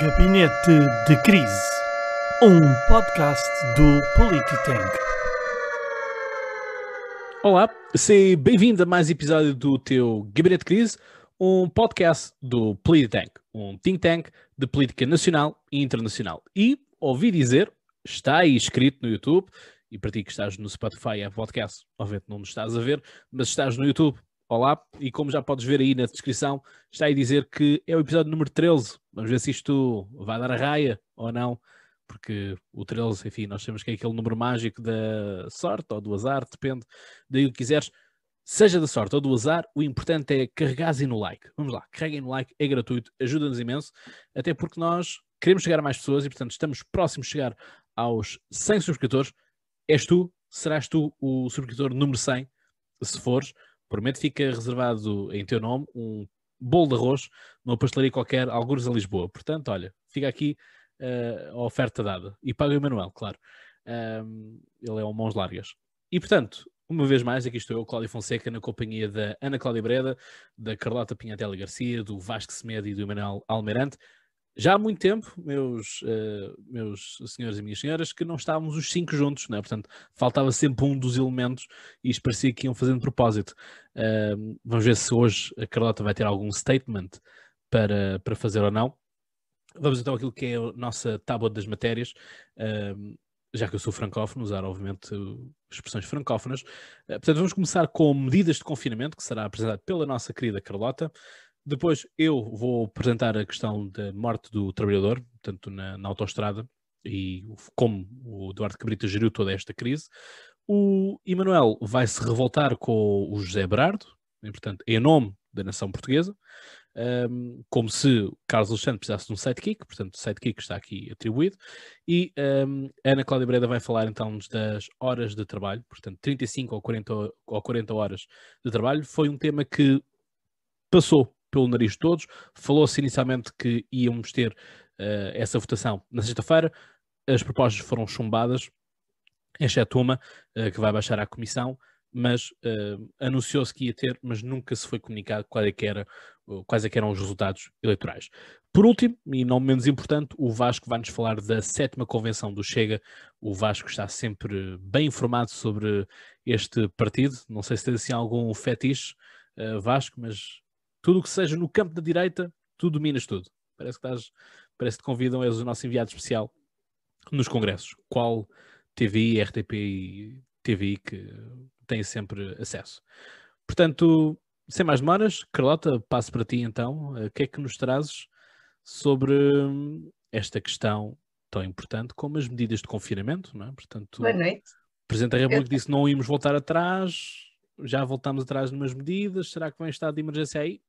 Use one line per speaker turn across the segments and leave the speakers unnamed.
Gabinete de Crise, um podcast do Polititank.
Olá, seja bem-vindo a mais episódio do teu Gabinete de Crise, um podcast do Polititank, um think tank de política nacional e internacional. E ouvi dizer, está aí escrito no YouTube, e para ti que estás no Spotify é podcast, obviamente não nos estás a ver, mas estás no YouTube, olá, e como já podes ver aí na descrição, está aí dizer que é o episódio número 13. Vamos ver se isto vai dar a raia ou não, porque o 13, enfim, nós sabemos que é aquele número mágico da sorte ou do azar, depende daí o que quiseres. Seja da sorte ou do azar, o importante é carregares no like. Vamos lá, carreguem no like, é gratuito, ajuda-nos imenso, até porque nós queremos chegar a mais pessoas e, portanto, estamos próximos de chegar aos 100 subscritores. És tu, serás tu o subscritor número 100, se fores. Prometo fica reservado em teu nome um bolo de arroz numa pastelaria qualquer, alguns a Lisboa. Portanto, olha, fica aqui uh, a oferta dada. E paga o Emanuel, claro. Ele é um mãos largas. E, portanto, uma vez mais, aqui estou eu, Cláudio Fonseca, na companhia da Ana Cláudia Breda, da Carlota Pinhatela Garcia, do Vasco Semedo e do Emanuel Almeirante. Já há muito tempo, meus, uh, meus senhores e minhas senhoras, que não estávamos os cinco juntos, né? portanto, faltava sempre um dos elementos e isto parecia que iam fazendo propósito. Uh, vamos ver se hoje a Carlota vai ter algum statement para, para fazer ou não. Vamos então àquilo que é a nossa tábua das matérias. Uh, já que eu sou francófono, usar obviamente expressões francófonas. portanto, vamos começar com medidas de confinamento, que será apresentado pela nossa querida Carlota. Depois eu vou apresentar a questão da morte do trabalhador, portanto, na, na autoestrada, e como o Eduardo Cabrita geriu toda esta crise. O Emanuel vai se revoltar com o José Berardo, e, portanto, em nome da nação portuguesa, um, como se Carlos Alexandre precisasse de um sidekick, portanto, o sidekick está aqui atribuído. E um, Ana Cláudia Breda vai falar então das horas de trabalho, portanto, 35 ou 40, ou 40 horas de trabalho. Foi um tema que passou pelo nariz de todos. Falou-se inicialmente que íamos ter uh, essa votação na sexta-feira. As propostas foram chumbadas, exceto uma, uh, que vai baixar à comissão, mas uh, anunciou-se que ia ter, mas nunca se foi comunicado qual é que era, quais é que eram os resultados eleitorais. Por último, e não menos importante, o Vasco vai-nos falar da sétima convenção do Chega. O Vasco está sempre bem informado sobre este partido. Não sei se tem assim algum fetiche, Vasco, mas tudo o que seja no campo da direita, tu dominas tudo. Parece que estás, parece que te convidam, és o nosso enviado especial nos congressos. Qual TVI, RTP e TVI que têm sempre acesso. Portanto, sem mais demoras, Carlota, passo para ti então. O que é que nos trazes sobre hum, esta questão tão importante como as medidas de confinamento, não é? Portanto,
Boa noite.
O Presidente da República disse que não íamos voltar atrás, já voltamos atrás numas medidas, será que vem estado de emergência aí?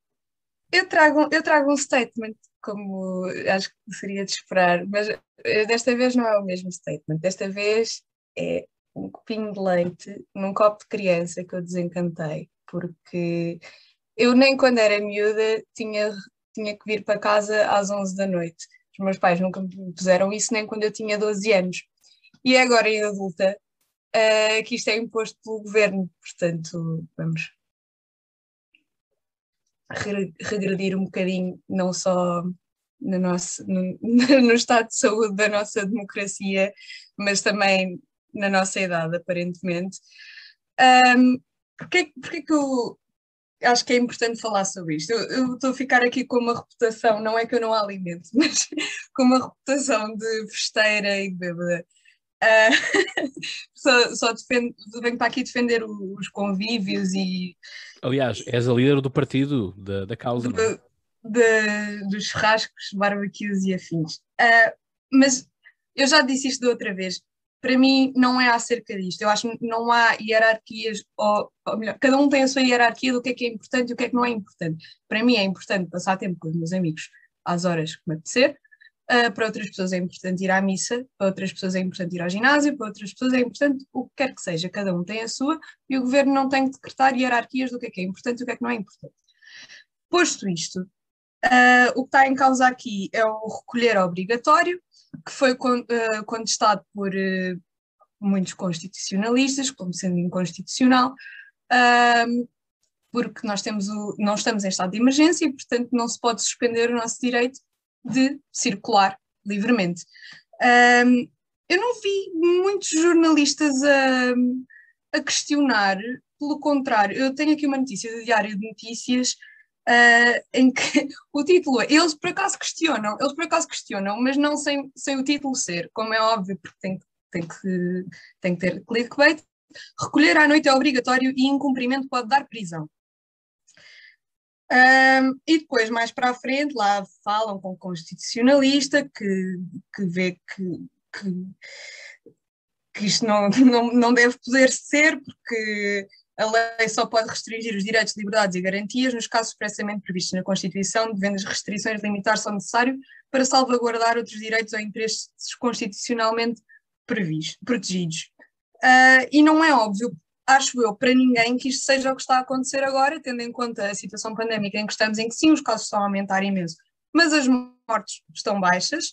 Eu trago, eu trago um statement, como acho que seria de esperar, mas eh, desta vez não é o mesmo statement. Desta vez é um copinho de leite num copo de criança que eu desencantei, porque eu nem quando era miúda tinha, tinha que vir para casa às 11 da noite. Os meus pais nunca me puseram isso, nem quando eu tinha 12 anos. E é agora em adulta uh, que isto é imposto pelo governo, portanto, vamos regredir um bocadinho, não só no, nosso, no, no, estado de saúde da nossa democracia, mas também na nossa idade, aparentemente. Um, porque, porque que eu acho que é importante falar sobre isto? Eu, estou a ficar aqui com uma reputação, não é que eu não alimento, mas com uma reputação de festeira e de bêbada. Uh, só, só defendo, venho para aqui defender os convívios e.
Aliás, és a líder do partido, da, da causa.
É? de, dos churrascos, barbecues e afins. Uh, mas eu já disse isto de outra vez. Para mim, não é acerca disto. Eu acho que não há hierarquias, ou, ou melhor, cada um tem a sua hierarquia do que é que é importante e o que é que não é importante. Para mim, é importante passar tempo com os meus amigos às horas que me apetecer, Uh, para outras pessoas é importante ir à missa, para outras pessoas é importante ir ao ginásio, para outras pessoas é importante o que quer que seja, cada um tem a sua e o governo não tem que decretar hierarquias do que é que é importante e o que é que não é importante. Posto isto, uh, o que está em causa aqui é o recolher obrigatório, que foi uh, contestado por muitos constitucionalistas como sendo inconstitucional, porque nós temos o, não estamos em estado de emergência e, portanto, não se pode suspender o nosso direito de circular livremente. Um, eu não vi muitos jornalistas a, a, questionar, pelo contrário, eu tenho aqui uma notícia do Diário de Notícias uh, em que o título é, eles por acaso questionam, eles por acaso questionam, mas não sem, sem o título ser, como é óbvio, porque tem, tem, que, tem que ter clickbait. Recolher à noite é obrigatório e incumprimento pode dar prisão. Um, e depois, mais para a frente, lá falam com o constitucionalista que, que vê que, que, que isto não, não, não deve poder ser, porque a lei só pode restringir os direitos, liberdades e garantias nos casos expressamente previstos na Constituição, devendo as restrições limitar-se ao necessário para salvaguardar outros direitos ou interesses constitucionalmente previs, protegidos. Uh, e não é óbvio acho eu, para ninguém que isto seja o que está a acontecer agora, tendo em conta a situação pandémica em que estamos, em que sim, os casos estão a aumentar imenso, mas as mortes estão baixas.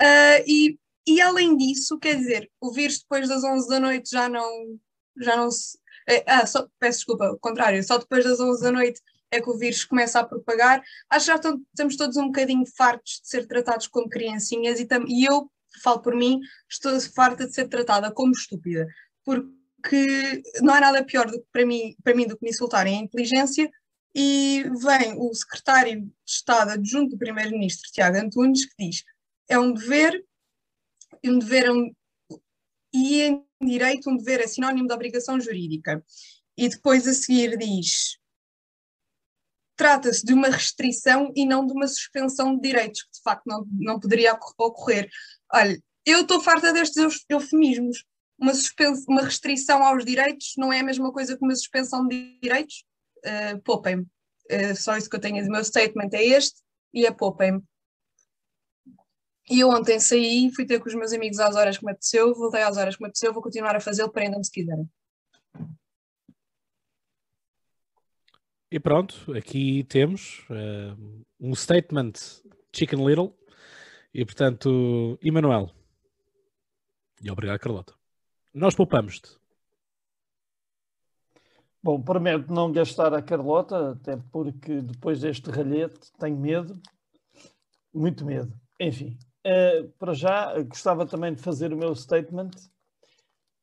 Uh, e, e além disso, quer dizer, o vírus depois das 11 da noite já não, já não se. Eh, ah, só, peço desculpa, o contrário, só depois das 11 da noite é que o vírus começa a propagar. Acho que já estão, estamos todos um bocadinho fartos de ser tratados como criancinhas e, tam, e eu, falo por mim, estou farta de ser tratada como estúpida, porque que não há nada pior do, para, mim, para mim do que me insultarem a inteligência e vem o secretário de Estado adjunto do primeiro-ministro, Tiago Antunes, que diz é um dever, um dever é um, e em direito um dever é sinónimo de obrigação jurídica. E depois a seguir diz trata-se de uma restrição e não de uma suspensão de direitos, que de facto não, não poderia ocorrer. Olha, eu estou farta destes eufemismos uma, uma restrição aos direitos não é a mesma coisa que uma suspensão de direitos? Uh, poupem-me. Uh, só isso que eu tenho. O meu statement é este e é poupem-me. E eu ontem saí, fui ter com os meus amigos às horas que me apeteceu, voltei às horas que me apeteceu, vou continuar a fazê-lo, prendam-me se quiserem.
E pronto, aqui temos uh, um statement Chicken Little. E portanto, Emanuel. E obrigado, Carlota. Nós poupamos-te.
Bom, prometo não gastar a Carlota, até porque depois deste ralhete tenho medo, muito medo. Enfim, uh, para já gostava também de fazer o meu statement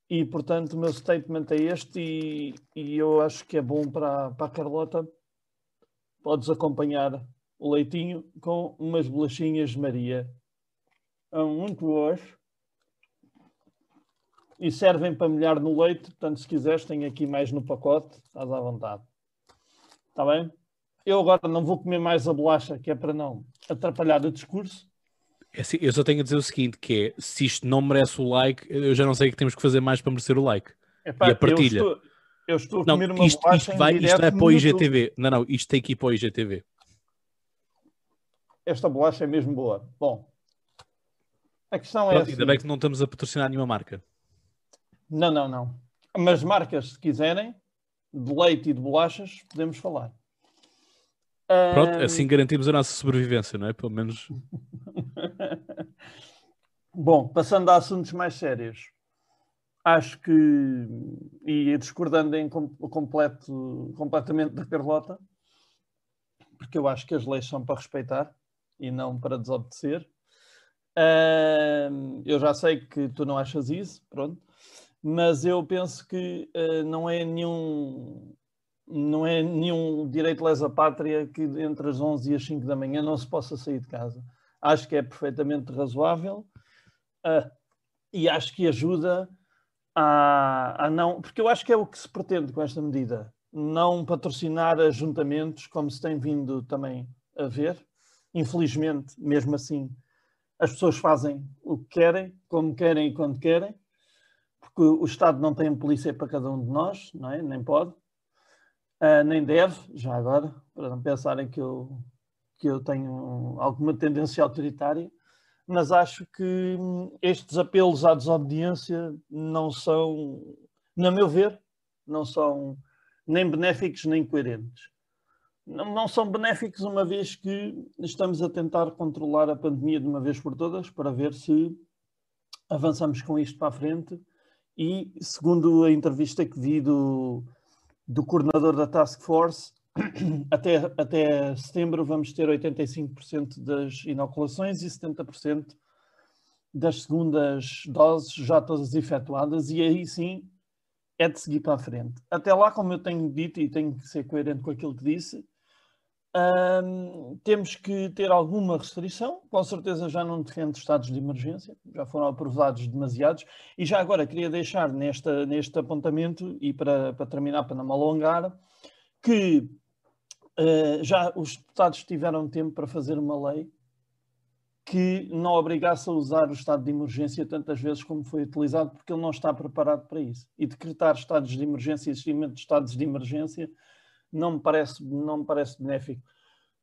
e, portanto, o meu statement é este e, e eu acho que é bom para, para a Carlota. Podes acompanhar o leitinho com umas bolachinhas de Maria. Muito boas e servem para molhar no leite. Portanto, se quiseres, tem aqui mais no pacote, estás à vontade. Está bem? Eu agora não vou comer mais a bolacha, que é para não atrapalhar o discurso.
É assim, eu só tenho a dizer o seguinte, que é, se isto não merece o like, eu já não sei o que temos que fazer mais para merecer o like. Epá, e a partilha.
Eu estou, eu estou a comer não, uma
isto,
bolacha
isto, vai, isto é para o IGTV. Não, não, isto tem que ir para o IGTV.
Esta bolacha é mesmo boa. Bom, a questão é Pronto,
assim. Ainda bem que não estamos a patrocinar nenhuma marca.
Não, não, não. Mas marcas, se quiserem, de leite e de bolachas, podemos falar.
Pronto, um... assim garantimos a nossa sobrevivência, não é? Pelo menos.
Bom, passando a assuntos mais sérios, acho que, e discordando em completo, completamente da Carlota, porque eu acho que as leis são para respeitar e não para desobedecer. eu já sei que tu não achas isso, pronto mas eu penso que uh, não é nenhum não é nenhum direito lesa pátria que entre as 11 e as 5 da manhã não se possa sair de casa. Acho que é perfeitamente razoável uh, e acho que ajuda a, a não. Porque eu acho que é o que se pretende com esta medida. Não patrocinar ajuntamentos, como se tem vindo também a ver. Infelizmente, mesmo assim, as pessoas fazem o que querem, como querem e quando querem porque o Estado não tem polícia para cada um de nós, não é? nem pode, uh, nem deve, já agora, para não pensarem que eu, que eu tenho alguma tendência autoritária, mas acho que estes apelos à desobediência não são, na meu ver, não são nem benéficos nem coerentes. Não, não são benéficos uma vez que estamos a tentar controlar a pandemia de uma vez por todas para ver se avançamos com isto para a frente e, segundo a entrevista que vi do, do coordenador da Task Force, até, até setembro vamos ter 85% das inoculações e 70% das segundas doses já todas efetuadas, e aí sim é de seguir para a frente. Até lá, como eu tenho dito e tenho que ser coerente com aquilo que disse, hum, temos que ter alguma restrição. Com certeza já não defende estados de emergência, já foram aprovados demasiados. E já agora queria deixar nesta, neste apontamento, e para, para terminar, para não me alongar, que uh, já os deputados tiveram tempo para fazer uma lei que não obrigasse a usar o estado de emergência tantas vezes como foi utilizado, porque ele não está preparado para isso. E decretar estados de emergência existimento de estados de emergência não me parece, não me parece benéfico.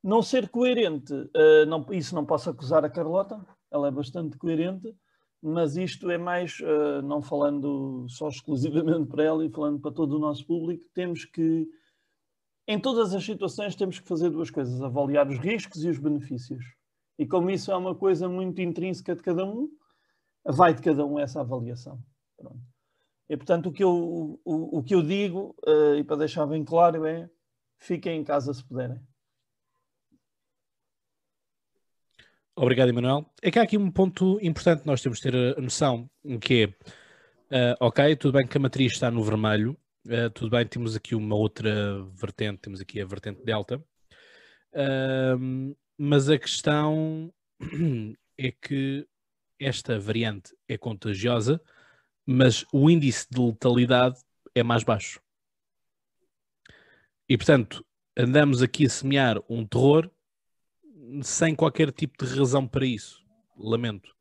Não ser coerente, uh, não, isso não posso acusar a Carlota, ela é bastante coerente, mas isto é mais, uh, não falando só exclusivamente para ela e falando para todo o nosso público, temos que, em todas as situações, temos que fazer duas coisas: avaliar os riscos e os benefícios e como isso é uma coisa muito intrínseca de cada um, vai de cada um essa avaliação. Pronto. E portanto o que eu, o, o que eu digo, uh, e para deixar bem claro, é fiquem em casa se puderem.
Obrigado, Emanuel. É que há aqui um ponto importante nós temos de ter a noção, que é, uh, ok, tudo bem que a matriz está no vermelho, uh, tudo bem, temos aqui uma outra vertente, temos aqui a vertente delta, uh, mas a questão é que esta variante é contagiosa, mas o índice de letalidade é mais baixo. E portanto, andamos aqui a semear um terror sem qualquer tipo de razão para isso. Lamento.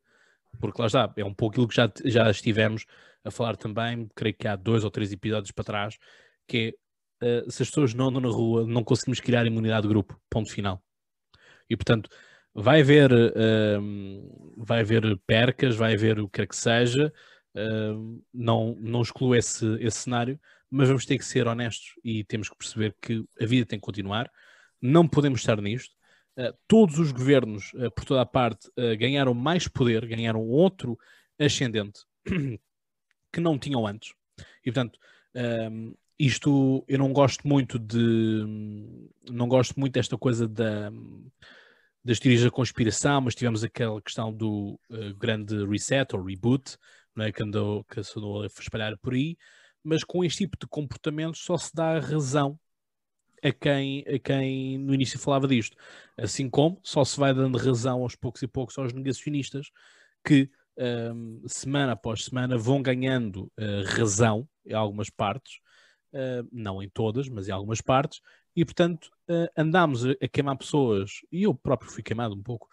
Porque lá está, é um pouco aquilo que já, já estivemos a falar também, creio que há dois ou três episódios para trás, que é uh, se as pessoas não andam na rua, não conseguimos criar imunidade de grupo. Ponto final. E portanto, vai haver, uh, vai haver percas, vai haver o que quer que seja, uh, não, não excluo esse, esse cenário, mas vamos ter que ser honestos e temos que perceber que a vida tem que continuar, não podemos estar nisto. Uh, todos os governos, uh, por toda a parte, uh, ganharam mais poder, ganharam outro ascendente que não tinham antes. E portanto, isto eu não gosto muito de não gosto muito desta coisa da das teorias da conspiração, mas tivemos aquela questão do grande reset ou reboot, não é? que andou, que andou a espalhar por aí, mas com este tipo de comportamento só se dá razão a quem, a quem no início falava disto. Assim como só se vai dando razão aos poucos e poucos aos negacionistas que um, semana após semana vão ganhando uh, razão em algumas partes Uh, não em todas, mas em algumas partes, e portanto uh, andámos a, a, queimar pessoas, e eu próprio fui queimado um pouco,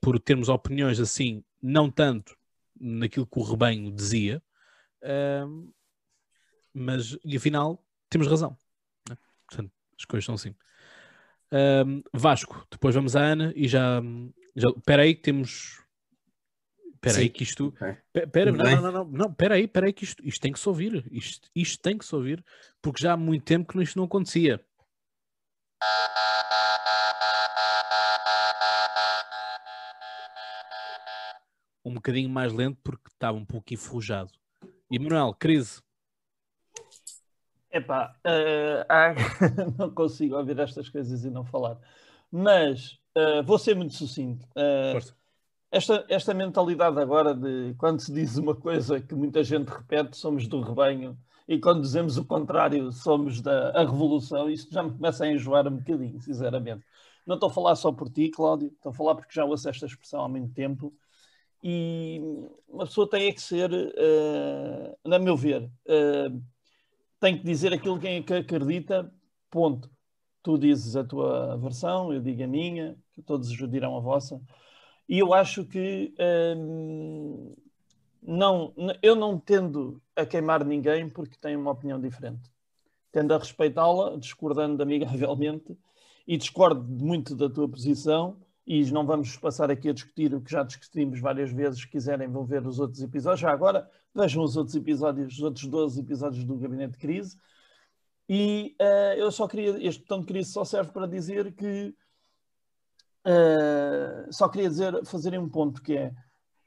por termos opiniões assim, não tanto naquilo que o rebanho dizia, mas e afinal temos razão. Né? Portanto, as coisas são assim. Vasco, depois vamos à Ana e já. já espera aí que temos Espera aí que isto. Espera, não, não, não, não, espera aí, espera aí que isto, isto tem que se ouvir. Isto, isto tem que se ouvir, porque já há muito tempo que isto não acontecia. Um bocadinho mais lento porque estava um pouco enferrujado. E Manuel, crise.
Epá, uh, não consigo ouvir estas coisas e não falar. Mas uh, vou ser muito sucinto. Uh, esta, esta mentalidade agora de quando se diz uma coisa que muita gente repete, somos do rebanho, e quando dizemos o contrário, somos da revolução, isto já me começa a enjoar um bocadinho, sinceramente. Não estou a falar só por ti, Cláudio, estou a falar porque já ouço esta expressão há muito tempo. E uma pessoa tem é que ser, uh, na meu ver, uh, tem que dizer aquilo que acredita, ponto. Tu dizes a tua versão, eu digo a minha, que todos dirão a vossa. E eu acho que hum, não, eu não tendo a queimar ninguém porque tenho uma opinião diferente. Tendo a respeitá-la, discordando amigavelmente, e discordo muito da tua posição, e não vamos passar aqui a discutir o que já discutimos várias vezes, se quiserem vão ver os outros episódios. Já agora, vejam os outros episódios, os outros 12 episódios do Gabinete de Crise. E uh, eu só queria, este botão de crise só serve para dizer que Uh, só queria dizer, fazer um ponto que é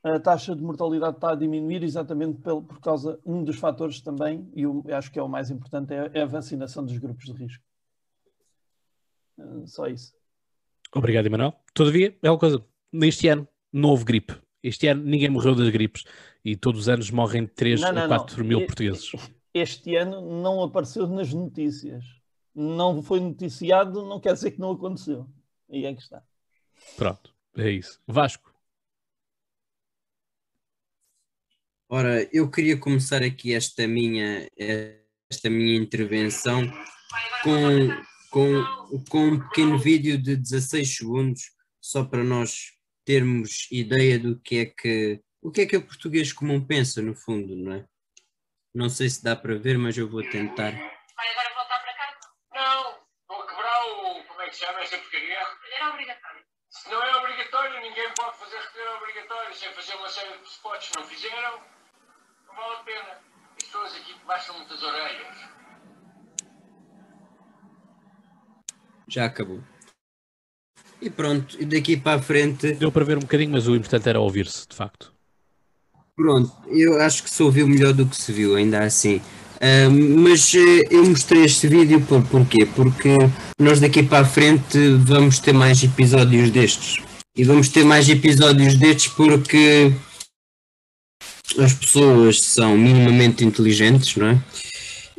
a taxa de mortalidade está a diminuir exatamente por, por causa, um dos fatores também, e eu acho que é o mais importante, é, é a vacinação dos grupos de risco. Uh, só isso.
Obrigado, Emanuel. Todavia, é uma coisa, neste ano não houve gripe. Este ano ninguém morreu das gripes e todos os anos morrem 3
Não, não,
a 4
não.
mil
E-
portugueses.
Este ano não apareceu nas notícias. Não foi noticiado, não quer dizer que não aconteceu. E é que está.
Pronto, é isso. Vasco,
Ora, eu queria começar aqui esta minha, esta minha intervenção com, com, com um pequeno vídeo de 16 segundos, só para nós termos ideia do que é que o que é que o português comum pensa, no fundo, não é? Não sei se dá para ver, mas eu vou tentar.
Vai agora voltar para casa?
Não, vou quebrar o. Como é que se chama essa porcaria?
Era obrigatório.
Se não é obrigatório, ninguém pode fazer recolher obrigatório sem fazer uma série de spots. Não fizeram, não vale a pena. As pessoas aqui baixam muitas orelhas.
Já acabou. E pronto, e daqui para a frente.
deu para ver um bocadinho, mas o importante era ouvir-se, de facto.
Pronto, eu acho que se ouviu melhor do que se viu, ainda assim. Ah, mas eh, eu mostrei este vídeo por porquê? Porque nós daqui para a frente vamos ter mais episódios destes. E vamos ter mais episódios destes porque as pessoas são minimamente inteligentes, não é?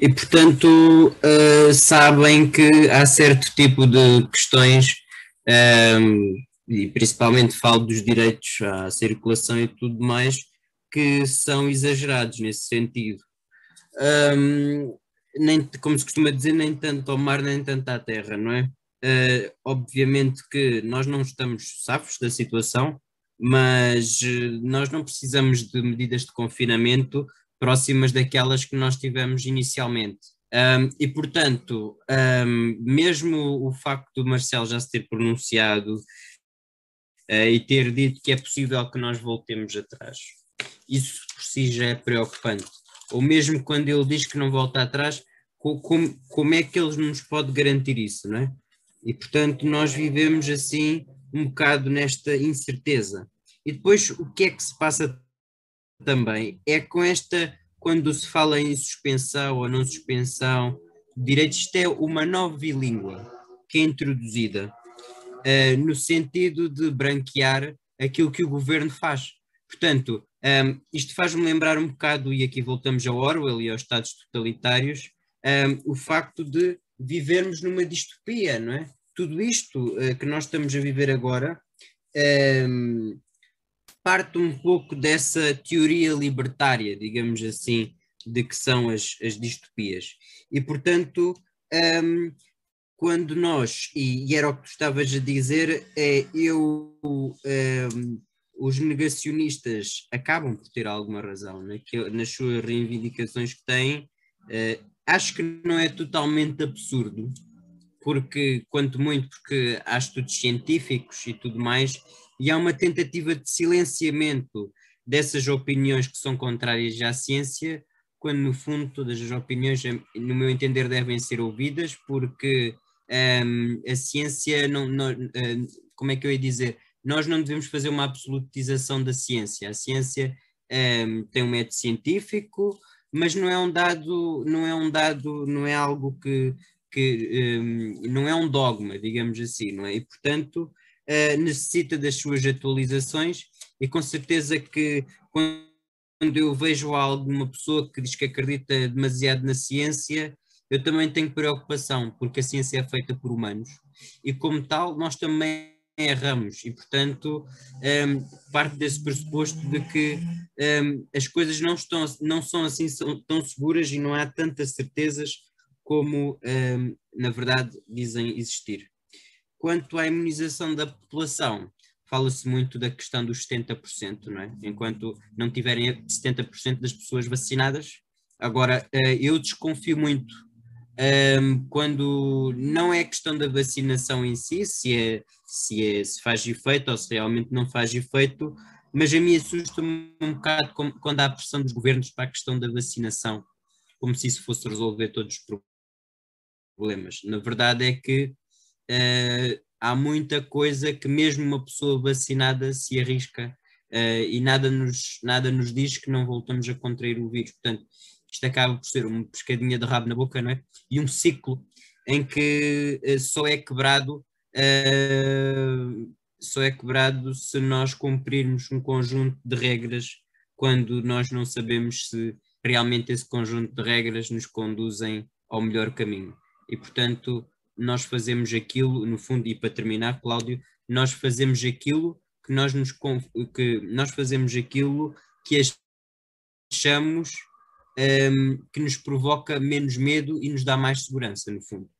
E portanto ah, sabem que há certo tipo de questões, ah, e principalmente falo dos direitos à circulação e tudo mais, que são exagerados nesse sentido. Hum, nem, como se costuma dizer, nem tanto ao mar, nem tanto à terra, não é? Eh, obviamente que nós não estamos safos da situação, mas eh, nós não precisamos de medidas de confinamento próximas daquelas que nós tivemos inicialmente. Hum, e, portanto, hum, mesmo o facto do Marcelo já se ter pronunciado eh, e ter dito que é possível que nós voltemos atrás, isso por si já é preocupante. Ou mesmo quando ele diz que não volta atrás, co- como, como é que ele nos pode garantir isso, não é? E portanto nós vivemos assim um bocado nesta incerteza. E depois o que é que se passa também é com esta, quando se fala em suspensão ou não suspensão de direitos, isto é uma nova língua que é introduzida eh, no sentido de branquear aquilo que o governo faz. Portanto, um, isto faz-me lembrar um bocado, e aqui voltamos ao Orwell e aos Estados totalitários, um, o facto de vivermos numa distopia, não é? Tudo isto uh, que nós estamos a viver agora um, parte um pouco dessa teoria libertária, digamos assim, de que são as, as distopias. E, portanto, um, quando nós, e, e era o que tu estavas a dizer, é, eu um, os negacionistas acabam por ter alguma razão né? que, nas suas reivindicações que têm. Uh, acho que não é totalmente absurdo, porque, quanto muito, porque há estudos científicos e tudo mais, e há uma tentativa de silenciamento dessas opiniões que são contrárias à ciência, quando no fundo todas as opiniões, no meu entender, devem ser ouvidas, porque um, a ciência não, não uh, como é que eu ia dizer? nós não devemos fazer uma absolutização da ciência. A ciência um, tem um método científico, mas não é um dado, não é um dado, não é algo que, que um, não é um dogma, digamos assim, não é? E portanto uh, necessita das suas atualizações e com certeza que quando eu vejo alguma pessoa que diz que acredita demasiado na ciência, eu também tenho preocupação, porque a ciência é feita por humanos e como tal nós também erramos e, portanto, um, parte desse pressuposto de que um, as coisas não, estão, não são assim são tão seguras e não há tantas certezas como, um, na verdade, dizem existir. Quanto à imunização da população, fala-se muito da questão dos 70%, não é? Enquanto não tiverem 70% das pessoas vacinadas. Agora, eu desconfio muito um, quando não é questão da vacinação em si, se, é, se, é, se faz efeito ou se realmente não faz efeito, mas a mim assusta-me um bocado quando há pressão dos governos para a questão da vacinação, como se isso fosse resolver todos os problemas. Na verdade é que uh, há muita coisa que mesmo uma pessoa vacinada se arrisca uh, e nada nos, nada nos diz que não voltamos a contrair o vírus. Portanto, isto acaba por ser uma pescadinha de rabo na boca, não é? E um ciclo em que eh, só é quebrado eh, só é quebrado se nós cumprirmos um conjunto de regras quando nós não sabemos se realmente esse conjunto de regras nos conduzem ao melhor caminho. E portanto, nós fazemos aquilo, no fundo, e para terminar, Cláudio, nós fazemos aquilo que nós nos que nós fazemos aquilo que achamos um, que nos provoca menos medo e nos dá mais segurança, no fundo.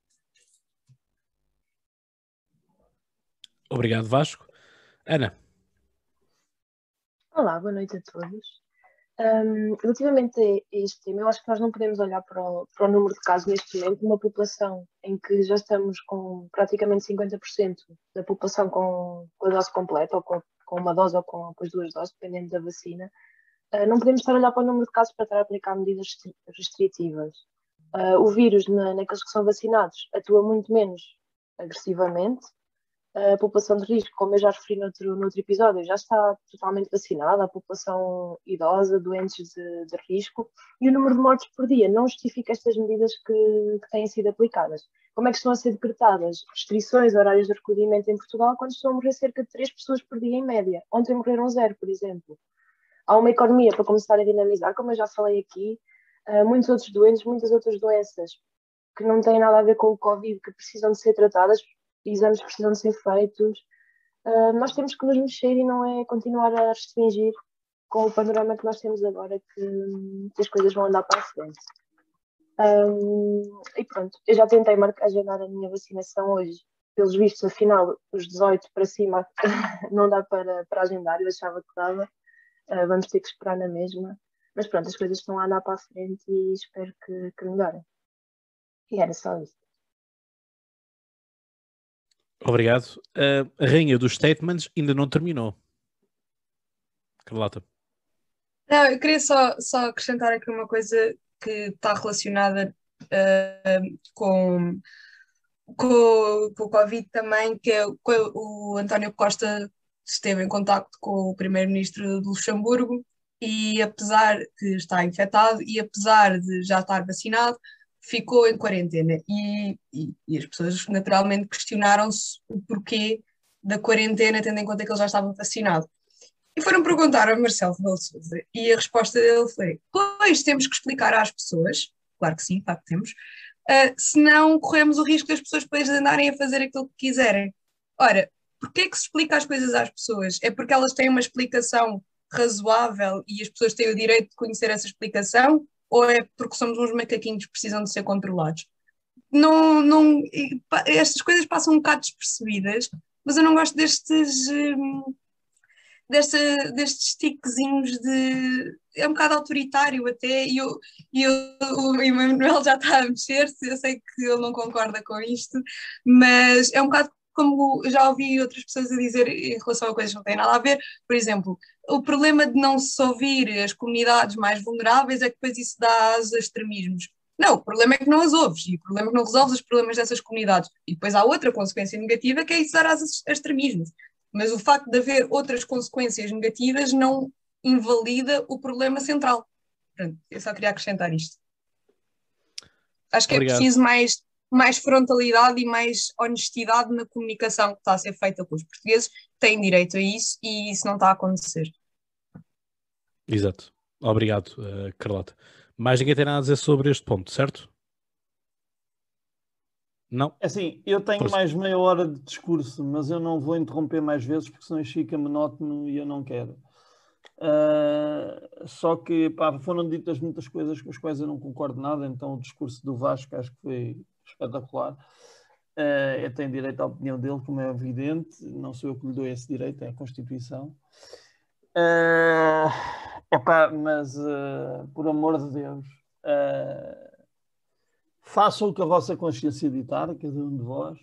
Obrigado, Vasco. Ana.
Olá, boa noite a todos. Um, relativamente a este tema, eu acho que nós não podemos olhar para o, para o número de casos neste momento, uma população em que já estamos com praticamente 50% da população com, com, a dose completa, ou com, com, uma dose ou com, com as duas doses, dependendo da vacina. Uh, não podemos estar a olhar para o número de casos para estar a aplicar medidas restritivas. Uh, o vírus, na, naqueles que são vacinados, atua muito menos agressivamente a população de risco, como eu já referi no outro, no outro episódio, já está totalmente vacinada, a população idosa, doentes de, de, risco, e o número de mortes por dia não justifica estas medidas que, que, têm sido aplicadas. Como é que estão a ser decretadas restrições horários de recolhimento em Portugal quando estão a morrer cerca de 3 pessoas por dia em média? Ontem morreram zero, por exemplo. Há uma economia para começar a dinamizar, como eu já falei aqui, muitos outros doentes, muitas outras doenças que não têm nada a ver com o Covid, que precisam de ser tratadas, exames precisam ser feitos. Uh, nós temos que nos mexer e não é continuar a restringir com o panorama que nós temos agora que, que as coisas vão andar para a frente. Um, e pronto, eu já tentei marcar, agendar a minha vacinação hoje. Pelos vistos, afinal, os 18 para cima não dá para, para agendar, eu achava que dava. Uh, vamos ter que esperar na mesma. Mas pronto, as coisas estão a andar para a frente e espero que, que melhorem. E era só isso.
Obrigado. Uh, a rainha dos statements ainda não terminou. Carlota.
Não, eu queria só, só acrescentar aqui uma coisa que está relacionada uh, com, com, com o Covid também, que é o, o António Costa esteve em contacto com o primeiro-ministro do Luxemburgo e apesar de estar infectado e apesar de já estar vacinado, ficou em quarentena e, e, e as pessoas naturalmente questionaram-se o porquê da quarentena, tendo em conta que ele já estava vacinado. E foram perguntar ao Marcelo Rebelo Souza e a resposta dele foi: Pois, temos que explicar às pessoas, claro que sim, claro que temos, uh, senão corremos o risco das pessoas depois andarem a fazer aquilo que quiserem. Ora, porquê é que se explica as coisas às pessoas? É porque elas têm uma explicação razoável e as pessoas têm o direito de conhecer essa explicação? Ou é porque somos uns macaquinhos que precisam de ser controlados? Não, não, estas coisas passam um bocado despercebidas, mas eu não gosto destes, hum, desta, destes tiquezinhos de. É um bocado autoritário até, e, eu, e eu, o Emanuel já está a mexer-se, eu sei que ele não concorda com isto, mas é um bocado como já ouvi outras pessoas a dizer em relação a coisas que não têm nada a ver, por exemplo, o problema de não se ouvir as comunidades mais vulneráveis é que depois isso dá aos extremismos. Não, o problema é que não as ouves e o problema é que não resolves os problemas dessas comunidades. E depois há outra consequência negativa que é isso dar aos extremismos. Mas o facto de haver outras consequências negativas não invalida o problema central. Pronto, eu só queria acrescentar isto. Acho que é Obrigado. é preciso mais mais frontalidade e mais honestidade na comunicação que está a ser feita com os portugueses, têm direito a isso e isso não está a acontecer.
Exato. Obrigado, uh, Carlota. Mais ninguém tem nada a dizer sobre este ponto, certo? Não?
É assim, eu tenho Por... mais meia hora de discurso, mas eu não vou interromper mais vezes porque senão fica monótono e eu não quero. Uh, só que pá, foram ditas muitas coisas com as quais eu não concordo nada, então o discurso do Vasco acho que foi espetacular. Uh, eu tenho direito à opinião dele, como é evidente, não sou eu que lhe dou esse direito, é a Constituição. Uh, epá, mas uh, por amor de Deus, uh, façam o que a vossa consciência ditar, cada um de vós,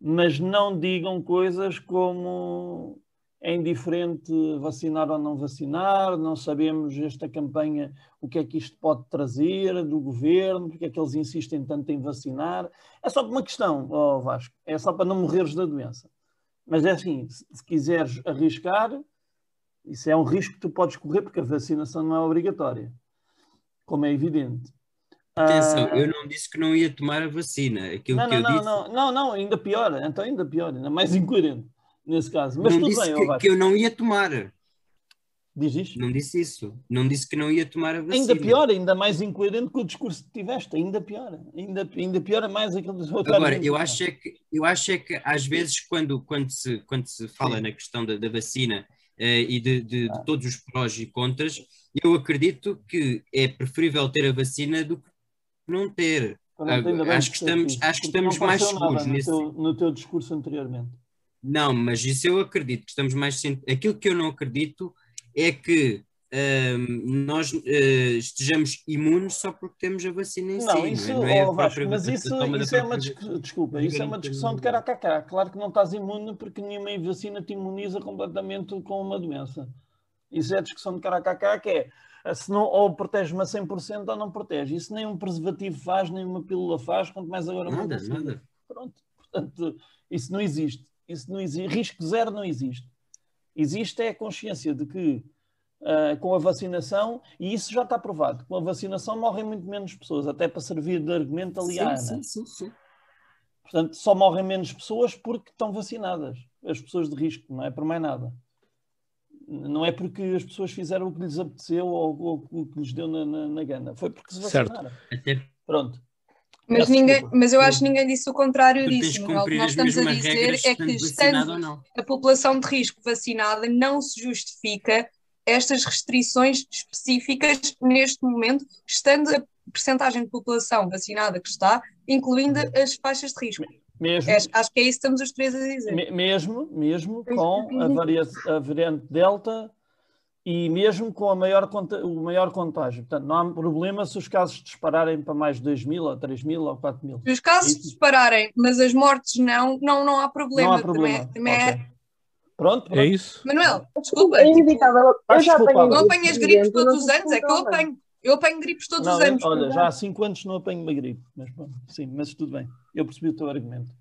mas não digam coisas como é indiferente vacinar ou não vacinar, não sabemos esta campanha o que é que isto pode trazer do governo, porque é que eles insistem tanto em vacinar. É só uma questão, oh Vasco, é só para não morreres da doença. Mas é assim, se quiseres arriscar, isso é um risco que tu podes correr, porque a vacinação não é obrigatória, como é evidente.
Atenção,
Ah,
eu não disse que não ia tomar a vacina. Aquilo
Não,
que
não,
eu
não,
disse.
não, não, não, ainda pior. Então ainda pior, ainda mais incoerente nesse caso. Mas
não
tudo
disse
bem,
que, que eu não ia tomar.
Diz isto.
Não disse isso. Não disse que não ia tomar a vacina.
Ainda pior, ainda mais incoerente com o discurso que tiveste, ainda pior. Ainda, ainda pior é mais aquele dos outros
Agora, eu acho é que, eu acho é que às vezes quando, quando, se, quando se fala
Sim.
na questão da, da vacina e de, de- de todos os prós e contras, eu acredito que é preferível ter a vacina do que não ter. Acho que estamos-
isso,
acho que estamos mais seguros
no
nesse-
teu, no teu discurso anteriormente.
Não, mas isso eu acredito que estamos mais. Aquilo que eu não acredito é que ahm, nós eh, estejamos imunes só porque temos a vacina em
Não,
si.
isso,
não é? Não é
Vasco,
própria
mas isso, isso é uma discu- desculpa, isso é uma discussão de cara a cara. Claro que não estás imune porque nenhuma vacina te imuniza completamente com uma doença. Isso é a discussão de cara a cara, que é eh, se não, ou protege-me a 100% ou não protege. Isso nem um preservativo faz, nem uma pílula faz, quanto mais agora
Nada,
vacina.
nada.
Pronto, portanto, isso não existe. Isso não existe. Risco zero não existe. Existe é a consciência de que ah, com a vacinação, e isso já está provado, com a vacinação morrem muito menos pessoas, até para servir de argumento ali à
Sim,
Ana.
sim, sim, sim.
Portanto, só morrem menos pessoas porque estão vacinadas. As pessoas de risco, não é por mais nada. Não é porque as pessoas fizeram o que lhes apeteceu ou, ou o que lhes deu na, na, na gana. Foi porque se
Certo.
vacinaram.
Até
Pronto.
Mas,
Peço
ninguém,
desculpa.
mas eu acho que ninguém disse o contrário
tu
disso. O que nós estamos a dizer é que,
estando
a população de risco vacinada, não se justifica estas restrições específicas neste momento, estando a percentagem de população vacinada que está, incluindo as faixas de risco.
Mesmo,
É, acho que é isso que estamos os três a dizer.
Me- mesmo, mesmo
É
com
quis
a,
dizer.
varia- a variante Delta e mesmo com a maior, o maior contágio. Portanto, não há problema se os casos dispararem para mais de 2 mil, ou 3 mil, ou 4 mil.
Se os casos
Isso.
dispararem, mas as mortes não, não, não há problema.
Não há problema.
Também, também é-
Ok. Pronto, pronto.
É isso?
Manuel, desculpa,
É inevitável. Eu
Acho
já apanhei
não apanhas gripes todos
não
os anos, é que eu apanho. Eu apanho gripes todos
Não,
os anos.
olha, já há 5 anos não apanho uma gripe. Mas, pronto, sim, mas tudo bem. Eu percebi o teu argumento.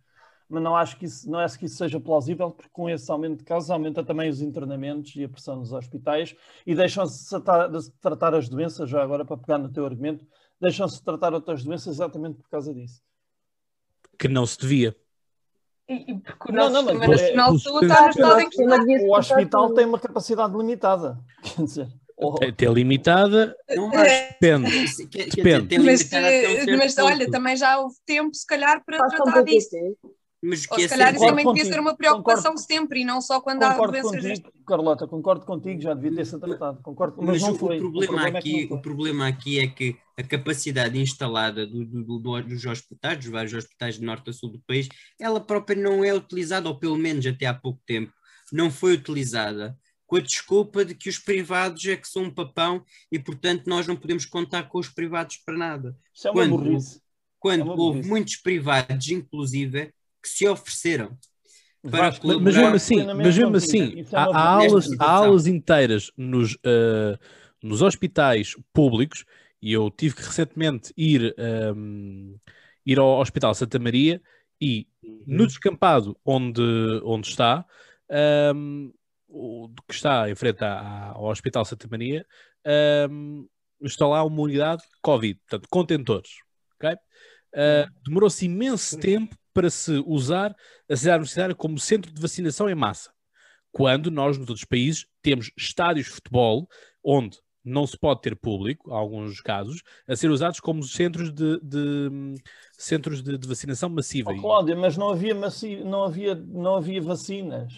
Mas não acho que isso, não acho que isso seja plausível, porque com esse aumento de casos aumenta também os internamentos e a pressão nos hospitais e deixam-se de tratar as doenças, já agora para pegar no teu argumento, deixam-se de tratar outras doenças exatamente por causa disso.
Que não se devia.
E, e porque o
Não,
nosso
não, mas
Sistema
é-
Nacional de Saúde está no estado em que está.
O hospital tem uma capacidade limitada. Quer dizer,
Até limitada,
Não
É,
acho.
depende. Depende.
Mas, eh, mas olha, também já houve tempo, se calhar, para tratar disso.
Mas o
Ou
que
se
é
calhar
certo
isso também devia ser uma preocupação
concordo-
sempre e não só quando há doenças
contigo, Carlota, concordo contigo, já devia ter sido tratado. Concordo, mas,
Mas
não
o,
foi.
o problema
é que
aqui,
foi.
o problema aqui é que a capacidade instalada do- do- do- do- dos hospitais, dos vários hospitais de norte a sul do país, ela própria não é utilizada, ou pelo menos até há pouco tempo, não foi utilizada, com a desculpa de que os privados é que são um papão e, portanto, nós não podemos contar com os privados para nada.
Isso é uma
quando-
burrice.
Quando
É uma
houve
burrice.
muitos privados, inclusive, que se ofereceram para
Mas,
colaborar.
mas mesmo assim, mas mesmo assim
é
há, há aulas, há
situação.
aulas inteiras nos, eh, nos hospitais públicos e eu tive que recentemente ir, ehm, ir ao Hospital Santa Maria e no descampado onde, onde está, ehm, o que está em frente à- ao Hospital Santa Maria, ehm, está lá uma unidade Covid, portanto, contentores. ok? Uh, Demorou-se imenso tempo para se usar a cidade universitária como centro de vacinação em massa. Quando nós, nos outros países, temos estádios de futebol onde não se pode ter público, alguns casos, a ser usados como centros de, de- centros de, de vacinação massiva.
Oh, Cláudia, mas não havia, maci... não, havia, não havia vacinas.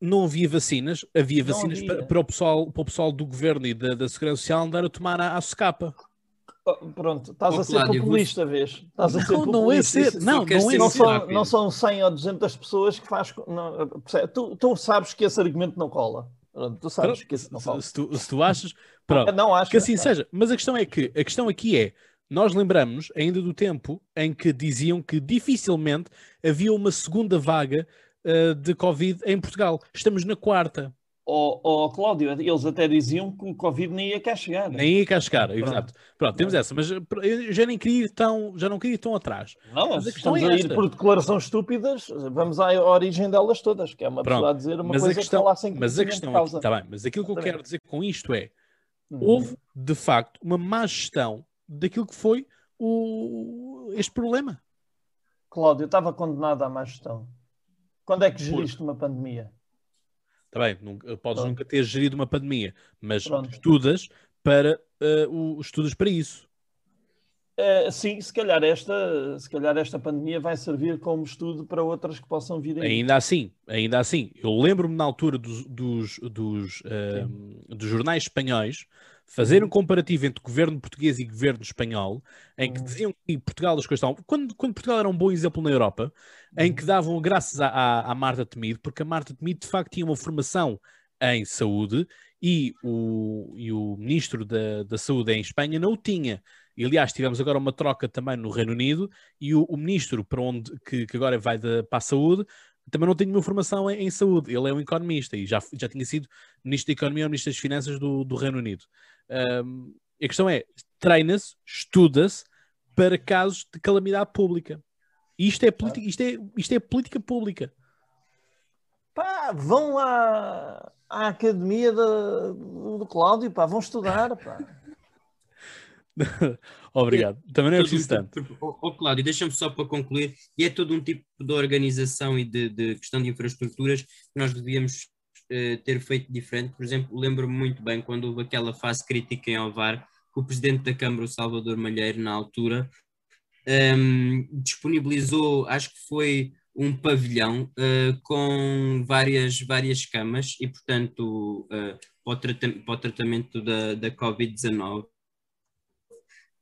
Não havia vacinas, havia
Não
vacinas
havia.
Para, para o pessoal, para o pessoal do governo e da, da Segurança Social andar a tomar à, à socapa.
Pronto, estás a ser populista, vês? Estás a ser
Não, não é ser, não, não é
ser
não,
ser.
só-
são, não são 100 ou 200 pessoas que faz. Não, tu, tu sabes que esse argumento não cola. Tu sabes que esse não cola.
se tu, se tu achas, pronto.
Não acho.
Que assim seja. Mas a questão é que a questão aqui é: nós lembramos ainda do tempo em que diziam que dificilmente havia uma segunda vaga uh, de Covid em Portugal. Estamos na quarta.
Oh, oh, Cláudio, eles até diziam que o Covid nem ia cá chegar.
Nem ia cá chegar,
Pronto.
exato. Pronto, temos essa, mas uh, eu já nem queria ir tão, já não queria ir tão atrás.
Não,
Mas a questão
estamos
é
a ir por declarações estúpidas, vamos à origem delas todas, que é uma
Pronto,
pessoa a dizer uma
Mas a
coisa
questão,
que falar sem
mas a questão
causa.
aqui, tá bem, mas aquilo que eu quero dizer com isto é:
Uhum.
houve de facto uma má gestão daquilo que foi o, este problema.
Cláudio, estava condenado à má gestão. Quando é que geriste uma pandemia?
Está bem, nunca- podes
Pronto.
nunca ter gerido uma pandemia, mas
Pronto.
estudas para eh, o, estudas para isso.
É, sim, se calhar, esta, se calhar esta pandemia vai servir como estudo para outras que possam vir aí.
Ainda assim, ainda assim, eu lembro-me na altura dos, dos, dos, ehm, dos jornais espanhóis fazer um comparativo entre governo português e governo espanhol, em que
Uhum.
diziam que Portugal as coisas estavam. Quando, quando Portugal era um bom exemplo na Europa, em
Uhum.
que davam graças à, à, à Marta Temido, porque a Marta Temido de facto tinha uma formação em saúde e o, e o ministro da, da Saúde em Espanha não o tinha. E, aliás, tivemos agora uma troca também no Reino Unido e o, o ministro para onde que, que agora vai da, para a saúde também não tem nenhuma formação em, em saúde. Ele é um economista e já, já tinha sido ministro da Economia ou ministro das Finanças do, do Reino Unido. Ahm, a questão é: treina-se, estuda-se para casos de calamidade pública. E isto é, política, isto é, isto é política pública.
Pá, vão à, à academia da- do, Cláudio, pá, vão estudar, pá.
Obrigado. Também não é preciso tanto.
Ó ó, Cláudio, deixa-me só para concluir, e é todo um tipo de organização e de, de questão de infraestruturas que nós devíamos eh, ter feito diferente. Por exemplo, lembro-me muito bem quando houve aquela fase crítica em Alvar, que o presidente da Câmara, o Salvador Malheiro, na altura, ehm, disponibilizou, acho que foi um pavilhão eh, com várias, várias camas e, portanto, eh, para, o trata- para o tratamento da, da Covid-19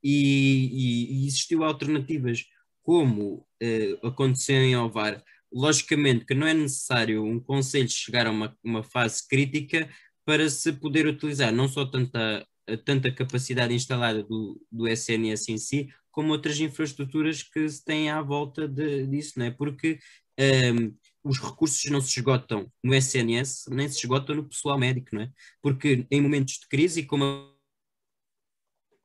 e, e- e existiu alternativas, como eh, aconteceu em Alvar. Logicamente que não é necessário um conselho chegar a uma, uma fase crítica para se poder utilizar não só tanta, tanta capacidade instalada do, do SNS em si, como outras infraestruturas que se têm à volta de- disso, não é? Porque ehm, os recursos não se esgotam no SNS, nem se esgotam no pessoal médico, não é? Porque em momentos de crise, como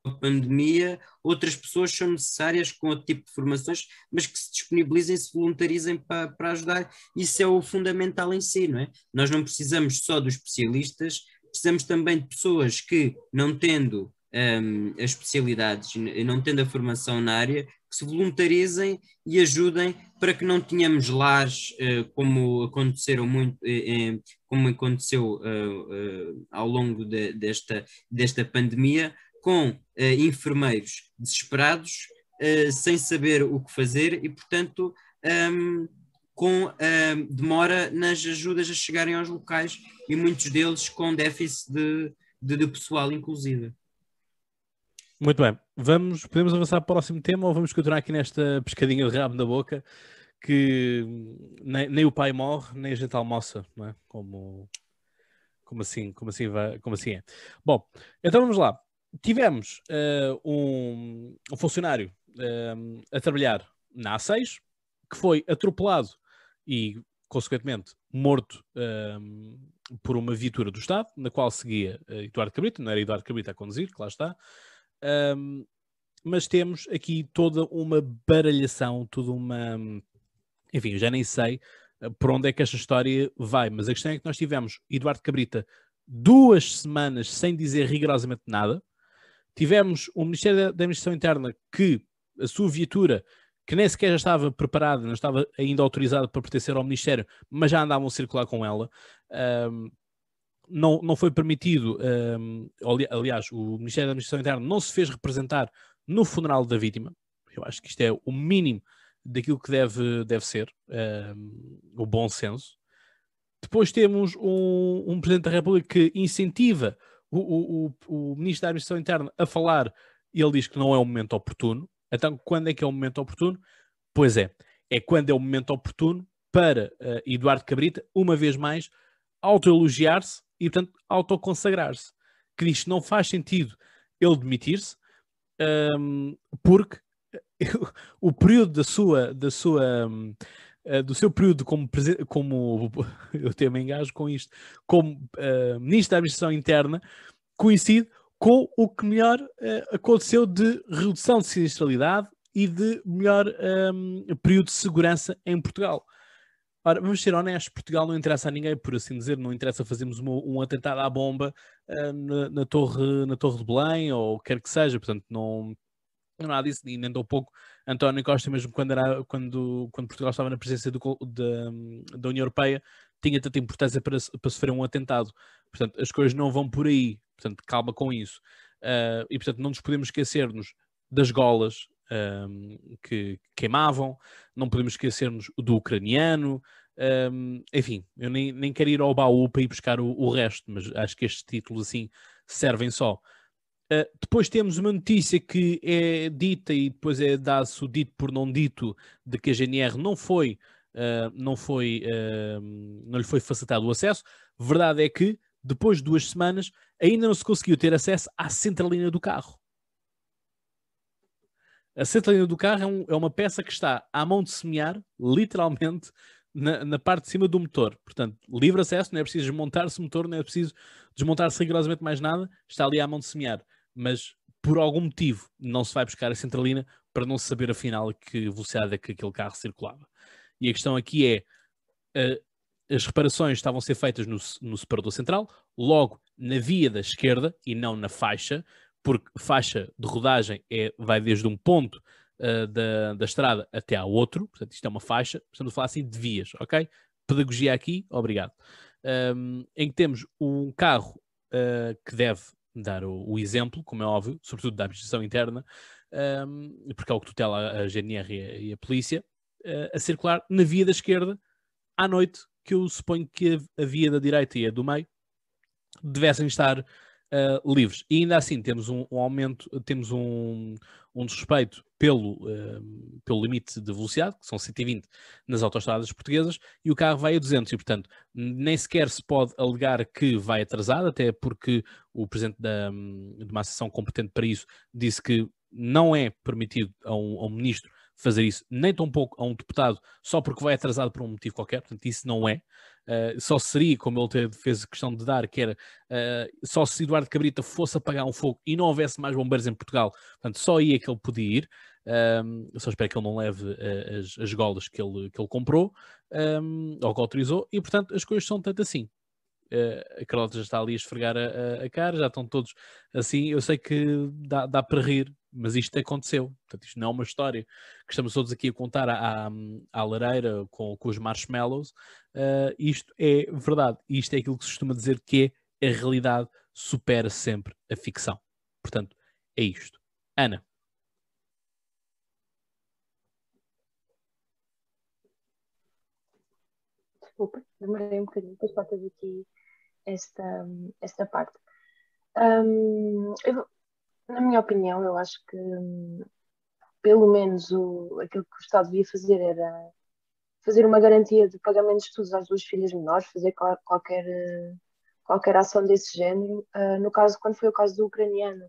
a pandemia, outras pessoas são necessárias com outro tipo de formações, mas que se disponibilizem, se voluntarizem para, para ajudar. Isso é o fundamental em si, não é? Nós não precisamos só dos especialistas, precisamos também de pessoas que, não tendo hum, as especialidades não tendo a formação na área, que se voluntarizem e ajudem para que não tenhamos lares eh, como aconteceram muito, eh, como aconteceu eh, ao longo de- desta, desta pandemia, com enfermeiros desesperados, sem saber o que fazer e, portanto, ehm, com ehm, demora nas ajudas a chegarem aos locais e muitos deles com déficit de, de, de pessoal, inclusive.
Muito bem. Vamos, podemos avançar para o próximo tema ou vamos continuar aqui nesta pescadinha de rabo na boca que nem, nem o pai morre, nem a gente almoça, não é? Como, como, assim, como, assim vai, como assim é. Bom, então vamos lá. Tivemos eh, um, um funcionário eh, a trabalhar na A6 que foi atropelado e, consequentemente, morto eh, por uma viatura do Estado, na qual seguia Eduardo Cabrita, não era Eduardo Cabrita a conduzir, que lá está, um, mas temos aqui toda uma baralhação, toda uma. Enfim, eu já nem sei uh, por onde é que esta história vai, mas a questão é que nós tivemos Eduardo Cabrita duas semanas sem dizer rigorosamente nada. Tivemos o Ministério da Administração Interna que a sua viatura, que nem sequer já estava preparada, não estava ainda autorizada para pertencer ao Ministério, mas já andavam a circular com ela. Um, não, não foi permitido, um, ali- aliás, o Ministério da Administração Interna não se fez representar no funeral da vítima. Eu acho que isto é o mínimo daquilo que deve, deve ser, um, o bom senso. Depois temos um, um Presidente da República que incentiva o, o, o, o Ministro da Administração Interna a falar e ele diz que não é o momento oportuno. Então, quando é que é o momento oportuno? Pois é, é quando é o momento oportuno para uh, Eduardo Cabrita, uma vez mais, autoelogiar-se e, portanto, autoconsagrar-se. Que diz não faz sentido ele demitir-se, um, porque o período da sua, da sua, um, uh, do seu período como, como eu até me engajo com isto, como uh, Ministro da Administração Interna, coincide com o que melhor uh, aconteceu de redução de sinistralidade e de melhor um, período de segurança em Portugal. Ora, vamos ser honestos, Portugal não interessa a ninguém, por assim dizer, não interessa fazermos uma- um atentado à bomba uh, na, na torre, na torre de Belém ou quer que seja, portanto, não, Não há disso, e nem tão pouco António Costa, mesmo quando, era, quando, quando Portugal estava na presença do, da, da União Europeia, tinha tanta importância para, para sofrer um atentado. Portanto, as coisas não vão por aí. Portanto, calma com isso. Ah, e, portanto, não nos podemos esquecer-nos das golas ahm, que queimavam, não podemos esquecer-nos do ucraniano. ahm, enfim, eu nem, nem quero ir ao baú para ir buscar o, o resto, mas acho que estes títulos assim servem só. Uh, depois temos uma notícia que é dita e depois é dado-se o dito por não dito de que a GNR não foi, uh, não foi, uh, não lhe foi facilitado o acesso. Verdade é que depois de duas semanas ainda não se conseguiu ter acesso à centralina do carro. A centralina do carro é, um- é uma peça que está à mão de semear, literalmente, na, na parte de cima do motor. Portanto, livre acesso, não é preciso desmontar-se o motor, não é preciso desmontar-se rigorosamente mais nada, está ali à mão de semear mas por algum motivo não se vai buscar a centralina para não se saber afinal que velocidade é que aquele carro circulava. E a questão aqui é, eh, as reparações estavam a ser feitas no, no separador central, logo na via da esquerda e não na faixa, porque faixa de rodagem é, vai desde um ponto eh, da, da estrada até ao outro, portanto isto é uma faixa, estamos a falar assim de vias, ok? Pedagogia aqui, obrigado. Ahm, em que temos um carro eh, que deve dar o, o exemplo, como é óbvio, sobretudo da administração interna, ahm, porque é o que tutela a, GNR e a, e a polícia, eh, a circular na via da esquerda à noite, que eu suponho que a, a via da direita e a do meio devessem estar eh, livres. E ainda assim temos um, um aumento, temos um, um desrespeito pelo, eh, pelo limite de velocidade, que são 120 nas autoestradas portuguesas, e o carro vai a 200, e portanto nem sequer se pode alegar que vai atrasado, até porque o presidente da, de uma associação competente para isso disse que não é permitido a um, a um ministro fazer isso, nem tão pouco a um deputado, só porque vai atrasado por um motivo qualquer, portanto isso não é. Uh, só seria, como ele fez questão de dar, que era uh, só se Eduardo Cabrita fosse apagar um fogo e não houvesse mais bombeiros em Portugal, portanto só aí é que ele podia ir. Um, eu só espero que ele não leve uh, as, as golas que ele, que ele comprou um, ou que autorizou, e portanto as coisas são tanto assim. Uh, a Carlota já está ali a esfregar a, a- a cara, já estão todos assim. Eu sei que dá, dá para rir, mas isto aconteceu. Portanto, isto não é uma história que estamos todos aqui a contar à, à, lareira com, com os marshmallows. Uh, isto é verdade. Isto é aquilo que se costuma dizer que é a realidade supera sempre a ficção. Portanto, é isto. Ana.
Desculpa, demorei um bocadinho, depois partas aqui esta, esta parte. Hum, eu- na minha opinião, eu acho que pelo menos o, aquilo que o Estado devia fazer era fazer uma garantia de pagamento de estudos às duas filhas menores, fazer qual- qualquer, qualquer ação desse género. Ah, no caso, quando foi o caso do ucraniano,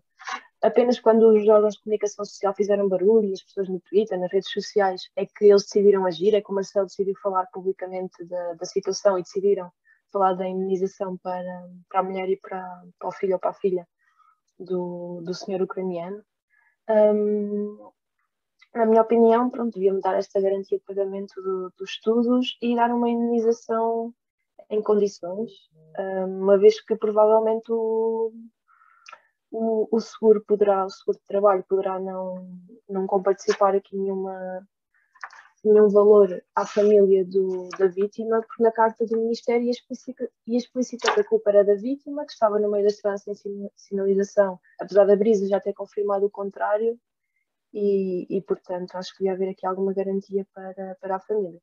apenas quando os órgãos de comunicação social fizeram barulho e as pessoas no Twitter, nas redes sociais, é que eles decidiram agir, é que o Marcelo decidiu falar publicamente da, da situação e decidiram falar da indenização para, para a mulher e para, para o filho ou para a filha do, do senhor ucraniano. Hum, na minha opinião, pronto, deviam dar esta garantia de pagamento do- dos estudos e dar uma indenização em condições, uma vez que provavelmente o, o, o seguro poderá, o seguro de trabalho poderá não, não comparticipar aqui nenhuma, nenhum valor à família do, da vítima, porque na carta do Ministério ia explicitar, ia explicitar que a culpa era da vítima, que estava no meio da estrada sem sina- sinalização, apesar da Brisa já ter confirmado o contrário, e, e portanto acho que devia haver aqui alguma garantia para, para a família.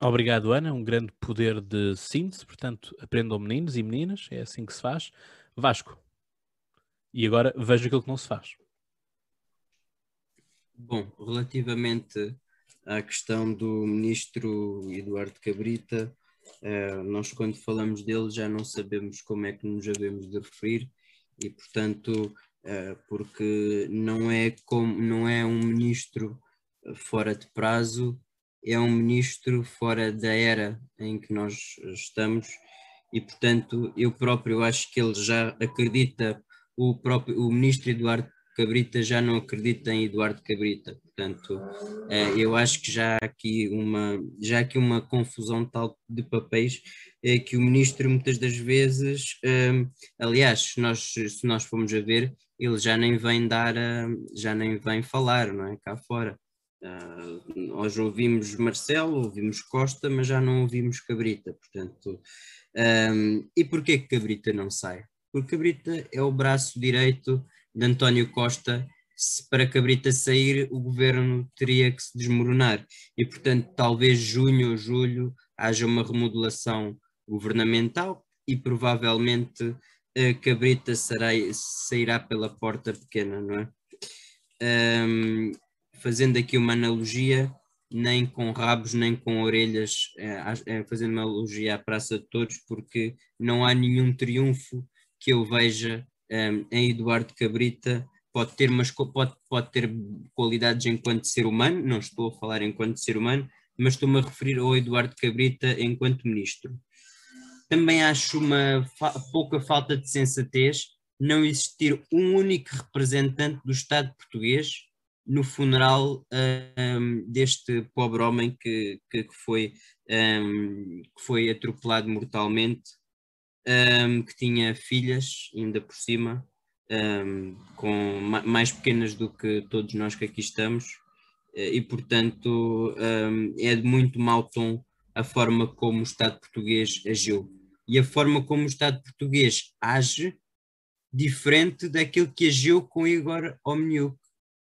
Obrigado, Ana. Um grande poder de síntese. Portanto, aprendam meninos e meninas. É assim que se faz. Vasco. E agora veja aquilo que não se faz.
Bom, relativamente à questão do ministro Eduardo Cabrita, eh, nós quando falamos dele já não sabemos como é que nos devemos de referir e, portanto, eh, porque não é, como, não é um ministro fora de prazo, é um ministro fora da era em que nós estamos e, portanto, eu próprio acho que ele já acredita, o próprio o ministro Eduardo Cabrita já não acredita em Eduardo Cabrita. Portanto, eh, eu acho que já há aqui uma, já aqui uma confusão tal de papéis é que o ministro muitas das vezes, eh, aliás, se nós, se nós formos a ver, ele já nem vem dar, eh, já nem vem falar, não é? Cá fora. Nós ouvimos Marcelo, ouvimos Costa, mas já não ouvimos Cabrita, portanto, e porquê que Cabrita não sai? Porque Cabrita é o braço direito de António Costa, se para Cabrita sair o governo teria que se desmoronar, e portanto talvez junho ou julho haja uma remodelação governamental e provavelmente uh, Cabrita será, sairá pela porta pequena, não é? Um, fazendo aqui uma analogia, nem com rabos nem com orelhas, é, fazendo uma analogia à Praça de Todos, porque não há nenhum triunfo que eu veja um, em Eduardo Cabrita. Pode ter, mas pode, pode ter qualidades enquanto ser humano, não estou a falar enquanto ser humano, mas estou-me a referir ao Eduardo Cabrita enquanto ministro. Também acho uma fa pouca falta de sensatez não existir um único representante do Estado português no funeral um, deste pobre homem que, que, que foi, um, que foi atropelado mortalmente, um, que tinha filhas, ainda por cima, com mais pequenas do que todos nós que aqui estamos, eh, e portanto é de muito mau tom a forma como o Estado português agiu. E a forma como o Estado português age diferente daquilo que agiu com Igor Omniuk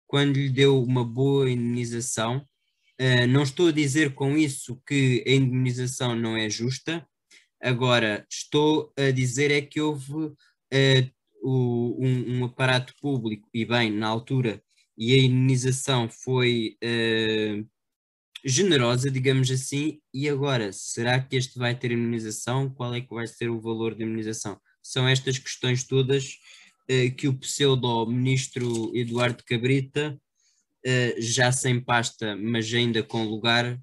quando lhe deu uma boa indenização. Uh, não estou a dizer com isso que a indenização não é justa, agora estou a dizer é que houve uh, o, um, um, aparato público, e bem, na altura, e a indenização foi uh, generosa, digamos assim, e agora, será que este vai ter indenização? Qual é que vai ser o valor da indenização? São estas questões todas eh, que o pseudo-ministro Eduardo Cabrita, eh, já sem pasta, mas ainda com lugar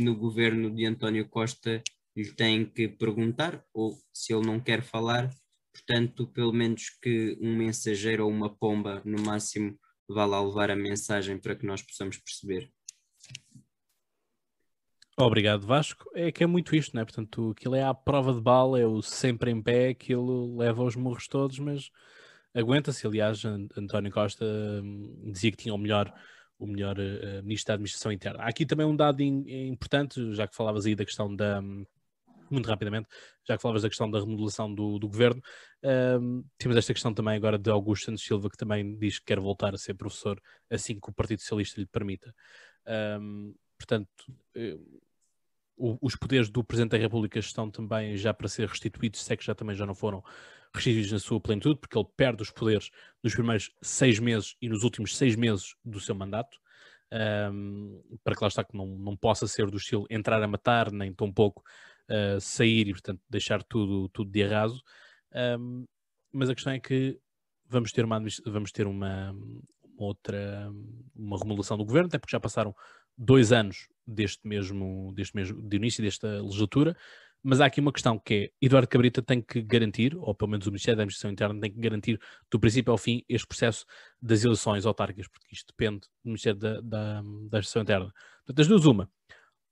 no governo de António Costa, lhe tem que perguntar, ou se ele não quer falar, portanto, pelo menos que um mensageiro ou uma pomba, no máximo, vá lá levar a mensagem para que nós possamos perceber.
Obrigado, Vasco. É que é muito isto, não é? Portanto, aquilo é a prova de bala, é o sempre em pé, aquilo leva os morros todos, mas aguenta-se. Aliás, António Costa hum, dizia que tinha o melhor, o melhor uh, ministro da Administração Interna. Há aqui também um dado in, importante, já que falavas aí da questão da. Muito rapidamente, já que falavas da questão da remodelação do, do governo, um, temos esta questão também agora de Augusto Santos Silva, que também diz que quer voltar a ser professor assim que o Partido Socialista lhe permita. Um, portanto, o, os poderes do Presidente da República estão também já para ser restituídos, se é que já também já não foram restituídos na sua plenitude, porque ele perde os poderes nos primeiros seis meses e nos últimos seis meses do seu mandato, um, para que lá está que não, não possa ser do estilo entrar a matar, nem tão pouco uh, sair e, portanto, deixar tudo, tudo de arraso. Um, mas a questão é que vamos ter uma, vamos ter uma, uma outra uma remodelação do governo, até porque já passaram dois anos deste mesmo, deste mesmo de início desta legislatura, mas há aqui uma questão que é, Eduardo Cabrita tem que garantir, ou pelo menos o Ministério da Administração Interna tem que garantir do princípio ao fim este processo das eleições autárquicas, porque isto depende do Ministério da, da, da Administração Interna. Portanto, duas, uma,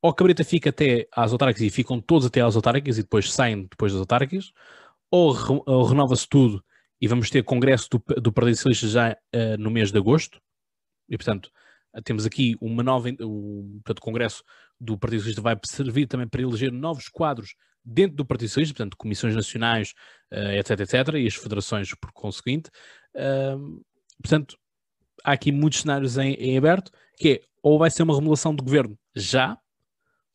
ou Cabrita fica até às autárquicas e ficam todos até às autárquicas e depois saem depois das autárquicas, ou, re, ou renova-se tudo e vamos ter congresso do, do Partido Socialista já uh, no mês de agosto, e portanto temos aqui uma nova, o, portanto, Congresso do Partido Socialista vai servir também para eleger novos quadros dentro do Partido Socialista, portanto, comissões nacionais, uh, etc, etc, e as federações por conseguinte. Uh, portanto, há aqui muitos cenários em, em, aberto, que é, ou vai ser uma remodelação de governo já,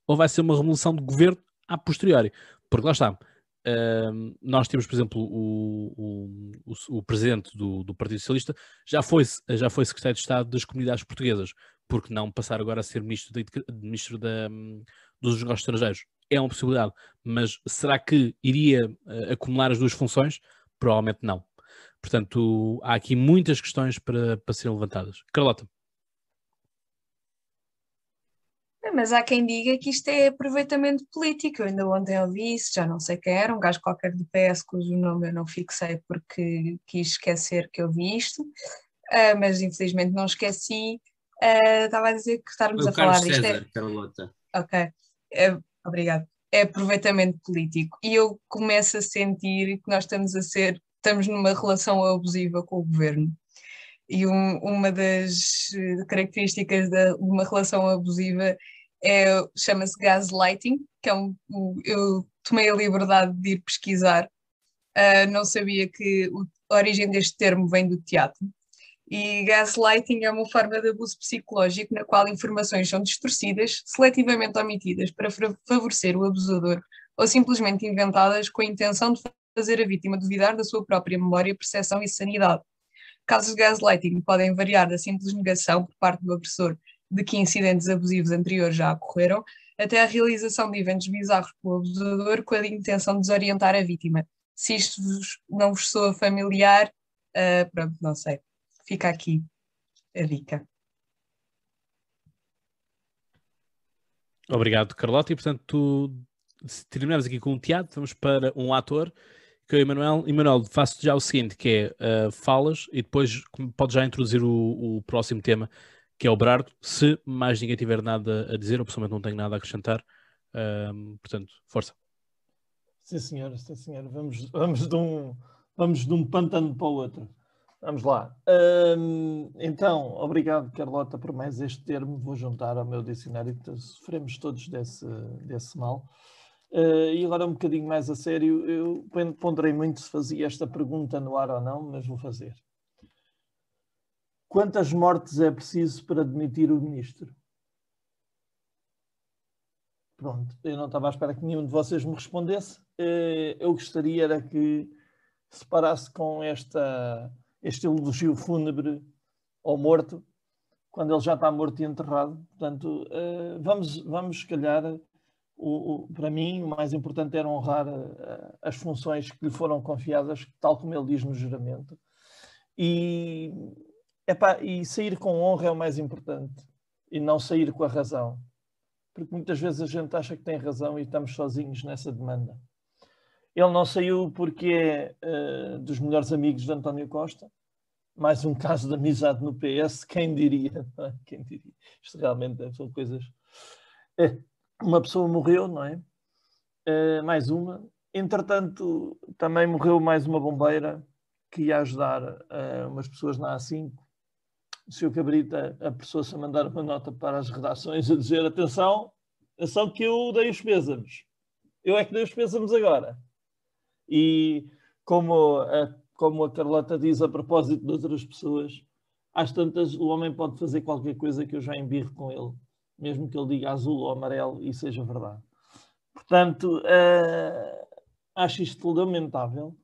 ou vai ser uma remodelação de governo a posteriori. Porque lá está, Uh, nós temos, por exemplo, o, o, o, o presidente do, do, Partido Socialista já foi, já foi secretário de Estado das comunidades portuguesas, porque não passar agora a ser ministro, de, ministro da, dos negócios estrangeiros? É uma possibilidade, mas será que iria uh, acumular as duas funções? Provavelmente não. Portanto, há aqui muitas questões para, para serem levantadas. Carlota.
Mas há quem diga que isto é aproveitamento político. Eu ainda ontem ouvi isso, já não sei quem era, um gajo qualquer do PS cujo nome eu não fixei porque quis esquecer que eu vi isto. ah, mas infelizmente não esqueci. Ah, Estava a dizer que estarmos a
o
falar
Carlos
disto. é-
César, Carlota.
Ok, é, obrigado. É aproveitamento político. E eu começo a sentir que nós estamos a ser, estamos numa relação abusiva com o governo. E um- uma das eh, características de uma relação abusiva é, chama-se gaslighting, que é um, eu tomei a liberdade de ir pesquisar. Ah, não sabia que a origem deste termo vem do teatro. E gaslighting é uma forma de abuso psicológico na qual informações são distorcidas, seletivamente omitidas para fa- favorecer o abusador ou simplesmente inventadas com a intenção de fazer a vítima duvidar da sua própria memória, percepção e sanidade. Casos de gaslighting podem variar da simples negação por parte do agressor de que incidentes abusivos anteriores já ocorreram, até a realização de eventos bizarros pelo abusador com a intenção de desorientar a vítima. Se isto vos- não vos soa familiar, ah, pronto, não sei. Fica aqui a dica.
Obrigado, Carlota. E portanto, tu, terminamos aqui com um teatro, vamos para um ator, que é o Emanuel. Emanuel, faço já o seguinte, que é uh, falas e depois podes já introduzir o, o, próximo tema, que é o Brardo. Se mais ninguém tiver nada a dizer, ou pessoalmente não tenho nada a acrescentar, um, portanto, força.
Sim, senhora, sim, senhora. Vamos, vamos, de um, vamos de um pântano para o outro. Vamos lá. Hum, então, obrigado, Carlota, por mais este termo. Vou juntar ao meu dicionário. Sofremos todos desse, desse mal. Uh, e agora, um bocadinho mais a sério, eu ponderei muito se fazia esta pergunta no ar ou não, mas vou fazer. Quantas mortes é preciso para demitir o ministro? Pronto, eu não estava à espera que nenhum de vocês me respondesse. Uh, eu gostaria era que se parasse com esta este elogio fúnebre ao morto, quando ele já está morto e enterrado. Portanto, uh, vamos, vamos, se calhar, o, o, para mim, o mais importante era honrar uh, as funções que lhe foram confiadas, tal como ele diz no juramento. E, epá, e sair com honra é o mais importante, e não sair com a razão. Porque muitas vezes a gente acha que tem razão e estamos sozinhos nessa demanda. Ele não saiu porque é uh, dos melhores amigos de António Costa. Mais um caso de amizade no PS, quem diria? É? Quem diria? Isto realmente são coisas. É, uma pessoa morreu, não é? é? Mais uma. Entretanto, também morreu mais uma bombeira que ia ajudar uh, umas pessoas na A5. O Sr. Cabrita apressou-se a mandar uma nota para as redações a dizer: atenção, atenção que eu dei os pêsames. Eu é que dei os pêsames agora. E como a, como a Carlota diz a propósito de outras pessoas, às tantas o homem pode fazer qualquer coisa que eu já embirro com ele, mesmo que ele diga azul ou amarelo e seja verdade. Portanto, uh, acho isto lamentável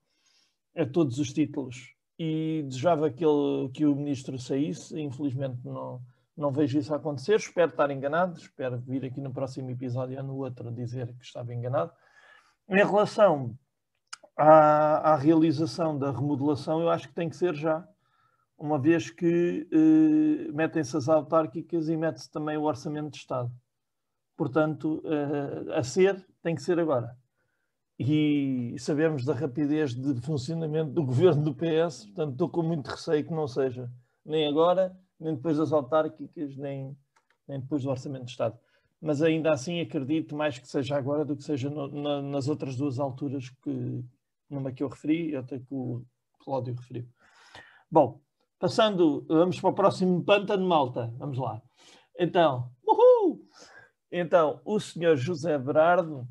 a todos os títulos. E desejava que, ele, que o ministro saísse, infelizmente não, não vejo isso acontecer, espero estar enganado, espero vir aqui no próximo episódio ou no outro dizer que estava enganado. Em relação à, à, realização da remodelação, eu acho que tem que ser já, uma vez que eh, metem-se as autárquicas e mete-se também o orçamento de Estado. Portanto, eh, a ser, tem que ser agora. E sabemos da rapidez de funcionamento do governo do PS, portanto, estou com muito receio que não seja nem agora, nem depois das autárquicas, nem, nem depois do orçamento de Estado mas ainda assim acredito mais que seja agora do que seja no, na, nas outras duas alturas que numa que eu referi e outra que o Cláudio referiu. Bom, passando, vamos para o próximo pântano, malta. Vamos lá. Então, uhul! Então, o senhor José Berardo,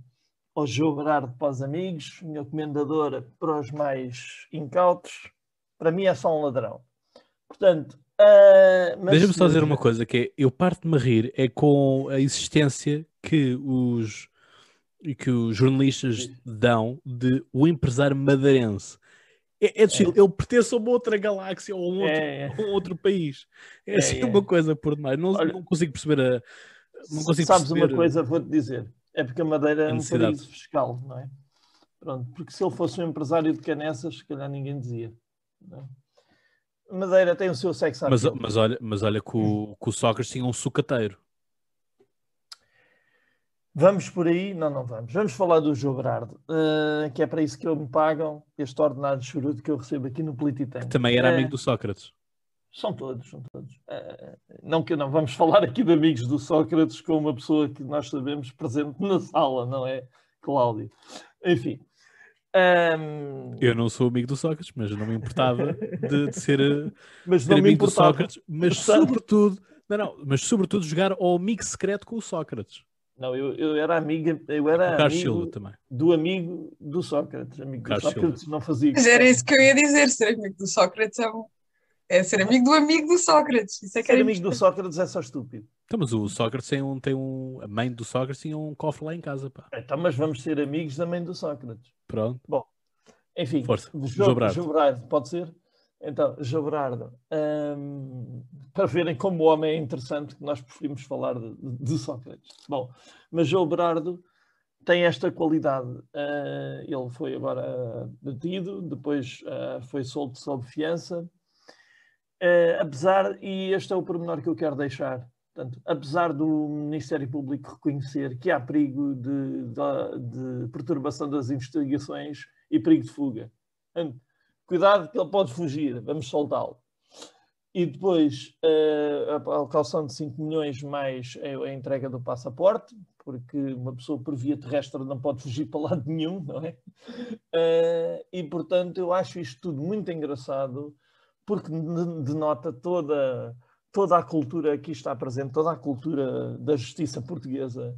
ou João Berardo para os amigos, minha comendadora para os mais incautos, para mim é só um ladrão. Portanto, Uh,
Deixa-me só dizer uma coisa, que é, eu parto-me a rir é com a existência que os, que os jornalistas dão de o empresário madeirense. É, é, é. ele pertence a uma outra galáxia ou a um outro, é, um outro país. É, assim uma coisa por demais. Não,
Olha,
não consigo perceber a. Não consigo
sabes
perceber
uma coisa, vou-te dizer. É porque a Madeira é um paraíso fiscal, não é? Pronto, porque se ele fosse um empresário de canessas, se calhar ninguém dizia. Não é? Madeira tem o seu sexo
Mas, mas, olha, mas olha que o, que o Sócrates tinha um sucateiro.
Vamos por aí? Não, não vamos. Vamos falar do João Berardo, uh, que é para isso que eu me pagam este ordenado de que eu recebo aqui no Polititank.
Também era
é...
amigo do Sócrates.
São todos, são todos. Eh, não que não vamos falar aqui de amigos do Sócrates com uma pessoa que nós sabemos presente na sala, não é, Cláudio? Enfim. Ahm,
Eu não sou amigo do Sócrates, mas não me importava de, de ser, eh,
mas
ser
não me
amigo do
importava.
Sócrates, mas
Portanto-
sobretudo, não, não, mas sobretudo jogar ao amigo secreto com o Sócrates.
Não, eu, eu era amiga, eu
O
era
Silva
amigo
também.
do amigo do Sócrates. Amigo do
Carlos
Sócrates não fazia
Mas era isso que eu ia dizer, ser amigo do Sócrates é, um- é ser amigo do amigo do Sócrates. Isso é que
Ser
era
amigo do. Sócrates é só estúpido.
Então, mas o Sócrates tem um, tem um. A mãe do Sócrates tinha um cofre lá em casa, pá.
Então, mas vamos ser amigos também do Sócrates.
Pronto.
Enfim,
Força.
Jo-
Jobrardo.
Jobrardo, pode ser? Então, Jobrardo, hum, para verem como o homem é interessante, que nós preferimos falar de, de Sócrates. Bom, mas Jobrardo tem esta qualidade. ah, ele foi agora detido, depois ah, foi solto sob fiança. Ah, apesar, e este é o pormenor que eu quero deixar, portanto, apesar do Ministério Público reconhecer que há perigo de, de- de perturbação das investigações e perigo de fuga. Cuidado que ele pode fugir, vamos soltá-lo. E depois eh, a, a calção de 5 milhões mais a, entrega do passaporte, porque uma pessoa por via terrestre não pode fugir para lado nenhum, não é? Eh, e portanto eu acho isto tudo muito engraçado, porque de- denota toda, toda a cultura que está presente, toda a cultura da justiça portuguesa,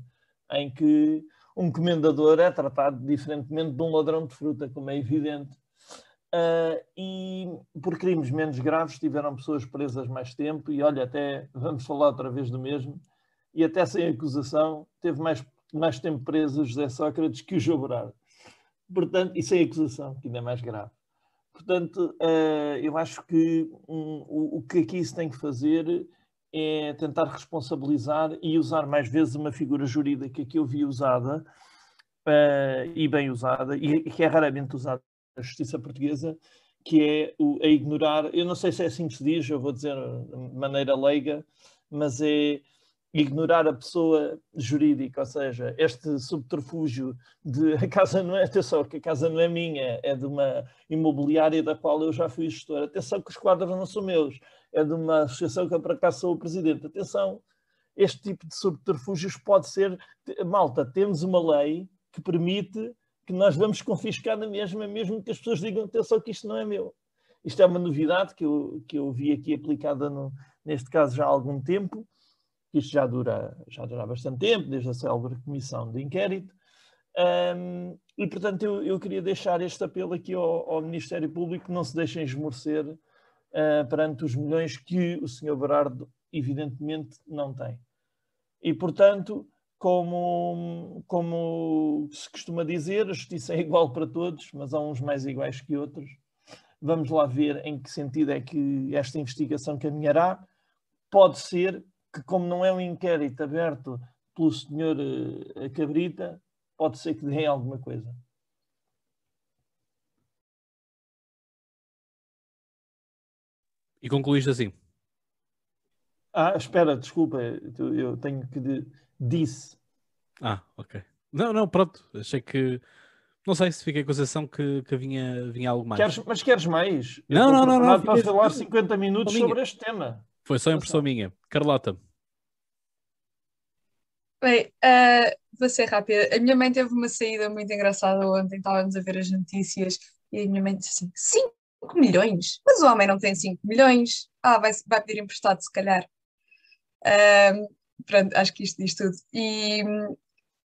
em que um comendador é tratado diferentemente de um ladrão de fruta, como é evidente. Uh, e por crimes menos graves tiveram pessoas presas mais tempo e olha, até vamos falar outra vez do mesmo, e até sem acusação teve mais, mais tempo preso José Sócrates que o João. Portanto, e sem acusação, que ainda é mais grave. Portanto, uh, eu acho que um, o, o que aqui se tem que fazer é tentar responsabilizar e usar mais vezes uma figura jurídica que eu vi usada uh, e bem usada, e que é raramente usada justiça portuguesa, que é o, a ignorar, eu não sei se é assim que se diz, eu vou dizer de maneira leiga, mas é ignorar a pessoa jurídica, ou seja, este subterfúgio de a casa não é, atenção, que a casa não é minha, é de uma imobiliária da qual eu já fui gestor, atenção que os quadros não são meus, é de uma associação que eu por acaso sou o presidente, atenção, este tipo de subterfúgios pode ser, malta, temos uma lei que permite que nós vamos confiscar na mesma, mesmo que as pessoas digam, atenção que isto não é meu. Isto é uma novidade que eu, que eu vi aqui aplicada, no, neste caso, já há algum tempo, isto já dura, já dura bastante tempo, desde a célebre comissão de inquérito, um, e portanto eu, eu, queria deixar este apelo aqui ao, ao Ministério Público, que não se deixem esmorecer uh, perante os milhões que o Sr. Berardo evidentemente não tem. E portanto, como, como se costuma dizer, a justiça é igual para todos, mas há uns mais iguais que outros. Vamos lá ver em que sentido é que esta investigação caminhará. Pode ser que, como não é um inquérito aberto pelo senhor uh, Cabrita, pode ser que dê alguma coisa.
E concluíste assim?
Ah, espera, desculpa, eu tenho que de, disse.
Ah, ok. Não, não, pronto. Achei que. Não sei se fiquei com a sensação que, que vinha, vinha algo mais.
Queres, mas queres mais?
Não, não, não, não.
Para
fiquei-
falar 50 minutos
Minha.
sobre este tema.
Foi só impressão minha. Carlota.
Bem, ah, vou ser rápida. A minha mãe teve uma saída muito engraçada ontem, estávamos a ver as notícias e a minha mãe disse assim: 5 milhões? Mas o homem não tem 5 milhões. Ah, vai, vai pedir emprestado, se calhar. Ah, pronto, acho que isto diz tudo. E hum,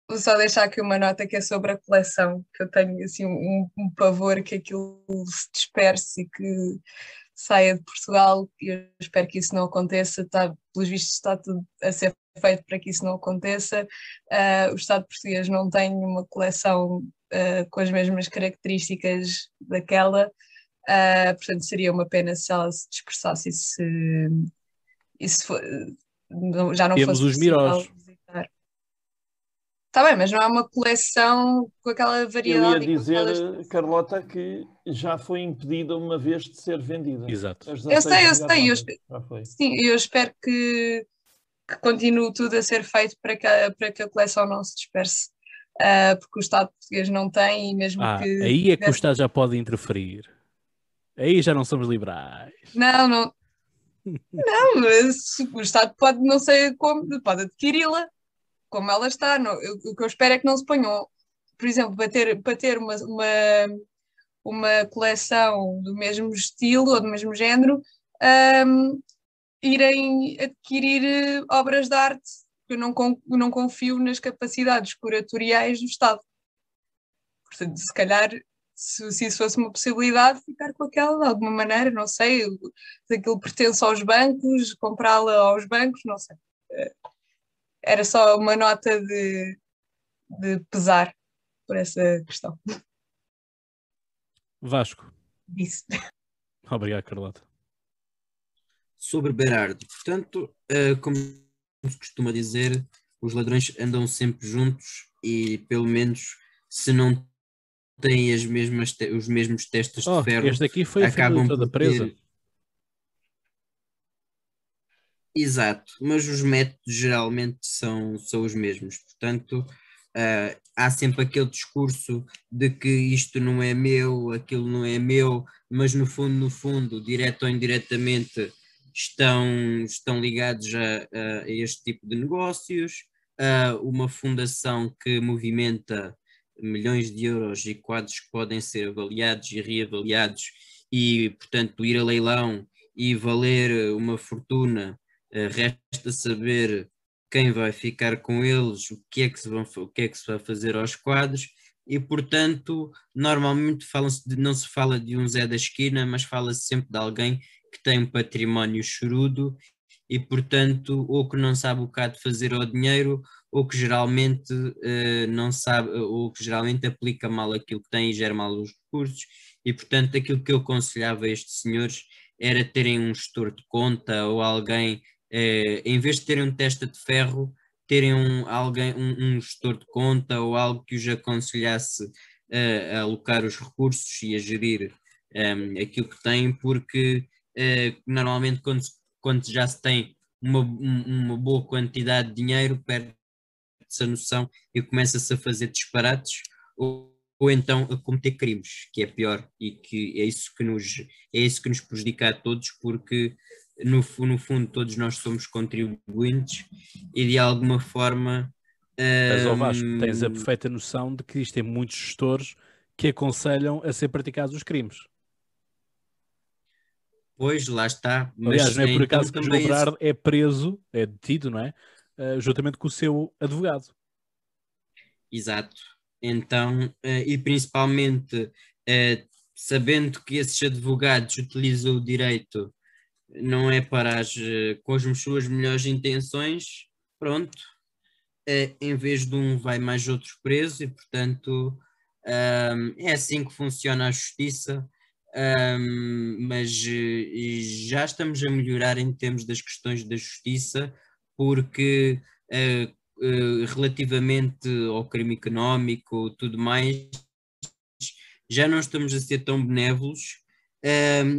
vou só deixar aqui uma nota que é sobre a coleção, que eu tenho assim um, um pavor que aquilo se disperse e que saia de Portugal. E eu espero que isso não aconteça. Está, pelos vistos, está tudo a ser feito para que isso não aconteça. Ah, o Estado português não tem uma coleção ah, com as mesmas características daquela, Ah, portanto seria uma pena se ela se dispersasse e se, e se fo- não- já não
Temos
fosse
os
possível
Mirós.
visitar. Está bem, mas não é uma coleção com aquela
Eu ia
variedade. e com
dizer, Carlota, que já foi impedida uma vez de ser vendida.
Exato.
Eu sei, eu
16
sei, eu
foi.
Sim, eu espero que, que continue tudo a ser feito para que a, para que a coleção não se disperse, Ah, porque o Estado português não tem, e mesmo
Ah,
que.
aí é que o Estado já pode interferir. Aí já não somos liberais.
Não, não. Não, mas o Estado pode, não sei como, pode adquiri-la como ela está. Não, eu- o que eu espero é que não se ponham, por exemplo, para ter, para ter uma, uma, uma coleção do mesmo estilo ou do mesmo género, ahm, irem adquirir eh, obras de arte. Eu não, eu não confio nas capacidades curatoriais do Estado. Portanto, se calhar, se, se isso fosse uma possibilidade, ficar com aquela de alguma maneira, não sei, se aquilo pertence aos bancos, comprá-la aos bancos, não sei. Eh, Era só uma nota de, de pesar por essa questão.
Vasco.
Disse.
Obrigado, Carlota.
sobre Berardo. Portanto, eh, como se costuma dizer, os ladrões andam sempre juntos e, pelo menos, se não têm as mesmas te- os mesmos testes
Oh,
de ferro,
este aqui foi a
acabam
toda
por
presa.
ter- Exato, mas os métodos geralmente são, são os mesmos. Portanto, ah, há sempre aquele discurso de que isto não é meu, aquilo não é meu, mas no fundo, no fundo, direto ou indiretamente, estão, estão ligados a, a- a este tipo de negócios. Ah, uma fundação que movimenta milhões de euros e quadros que podem ser avaliados e reavaliados e, portanto, ir a leilão e valer uma fortuna, eh, resta saber quem vai ficar com eles, o que é que se, vão, o que é que se vai fazer aos quadros e, portanto, normalmente de- não se fala de um Zé da esquina, mas fala-se sempre de alguém que tem um património chorudo e, portanto, ou que não sabe o que há de fazer ao dinheiro, ou que geralmente eh, não sabe, ou que geralmente aplica mal aquilo que tem e gera mal os recursos, e portanto aquilo que eu aconselhava a estes senhores era terem um gestor de conta ou alguém, eh, em vez de terem um testa de ferro, terem um, alguém, um, um gestor de conta ou algo que os aconselhasse eh, a alocar os recursos e a gerir eh, aquilo que têm, porque normalmente quando, quando já se tem uma, um- uma boa quantidade de dinheiro, perde-se a noção e começa-se a fazer disparates ou, ou então a cometer crimes, que é pior e que é isso que nos, é isso que nos prejudica a todos, porque no, no fundo todos nós somos contribuintes e de alguma forma.
Mas, ó Vasco,
hum,
tens a perfeita noção de que existem muitos gestores que aconselham a ser praticados os crimes.
Pois, lá está. Mas
Aliás, não é por
então
acaso que o Berardo é preso, é detido, não é? Eh, juntamente com o seu advogado.
Exato. Então, eh, e principalmente eh, sabendo que esses advogados utilizam o direito não é para as, com as suas melhores intenções, pronto, em vez de um vai mais outro preso e portanto ahm, é assim que funciona a justiça, ahm, mas já estamos a melhorar em termos das questões da justiça, porque eh, eh, relativamente ao crime económico tudo mais, já não estamos a ser tão benévolos.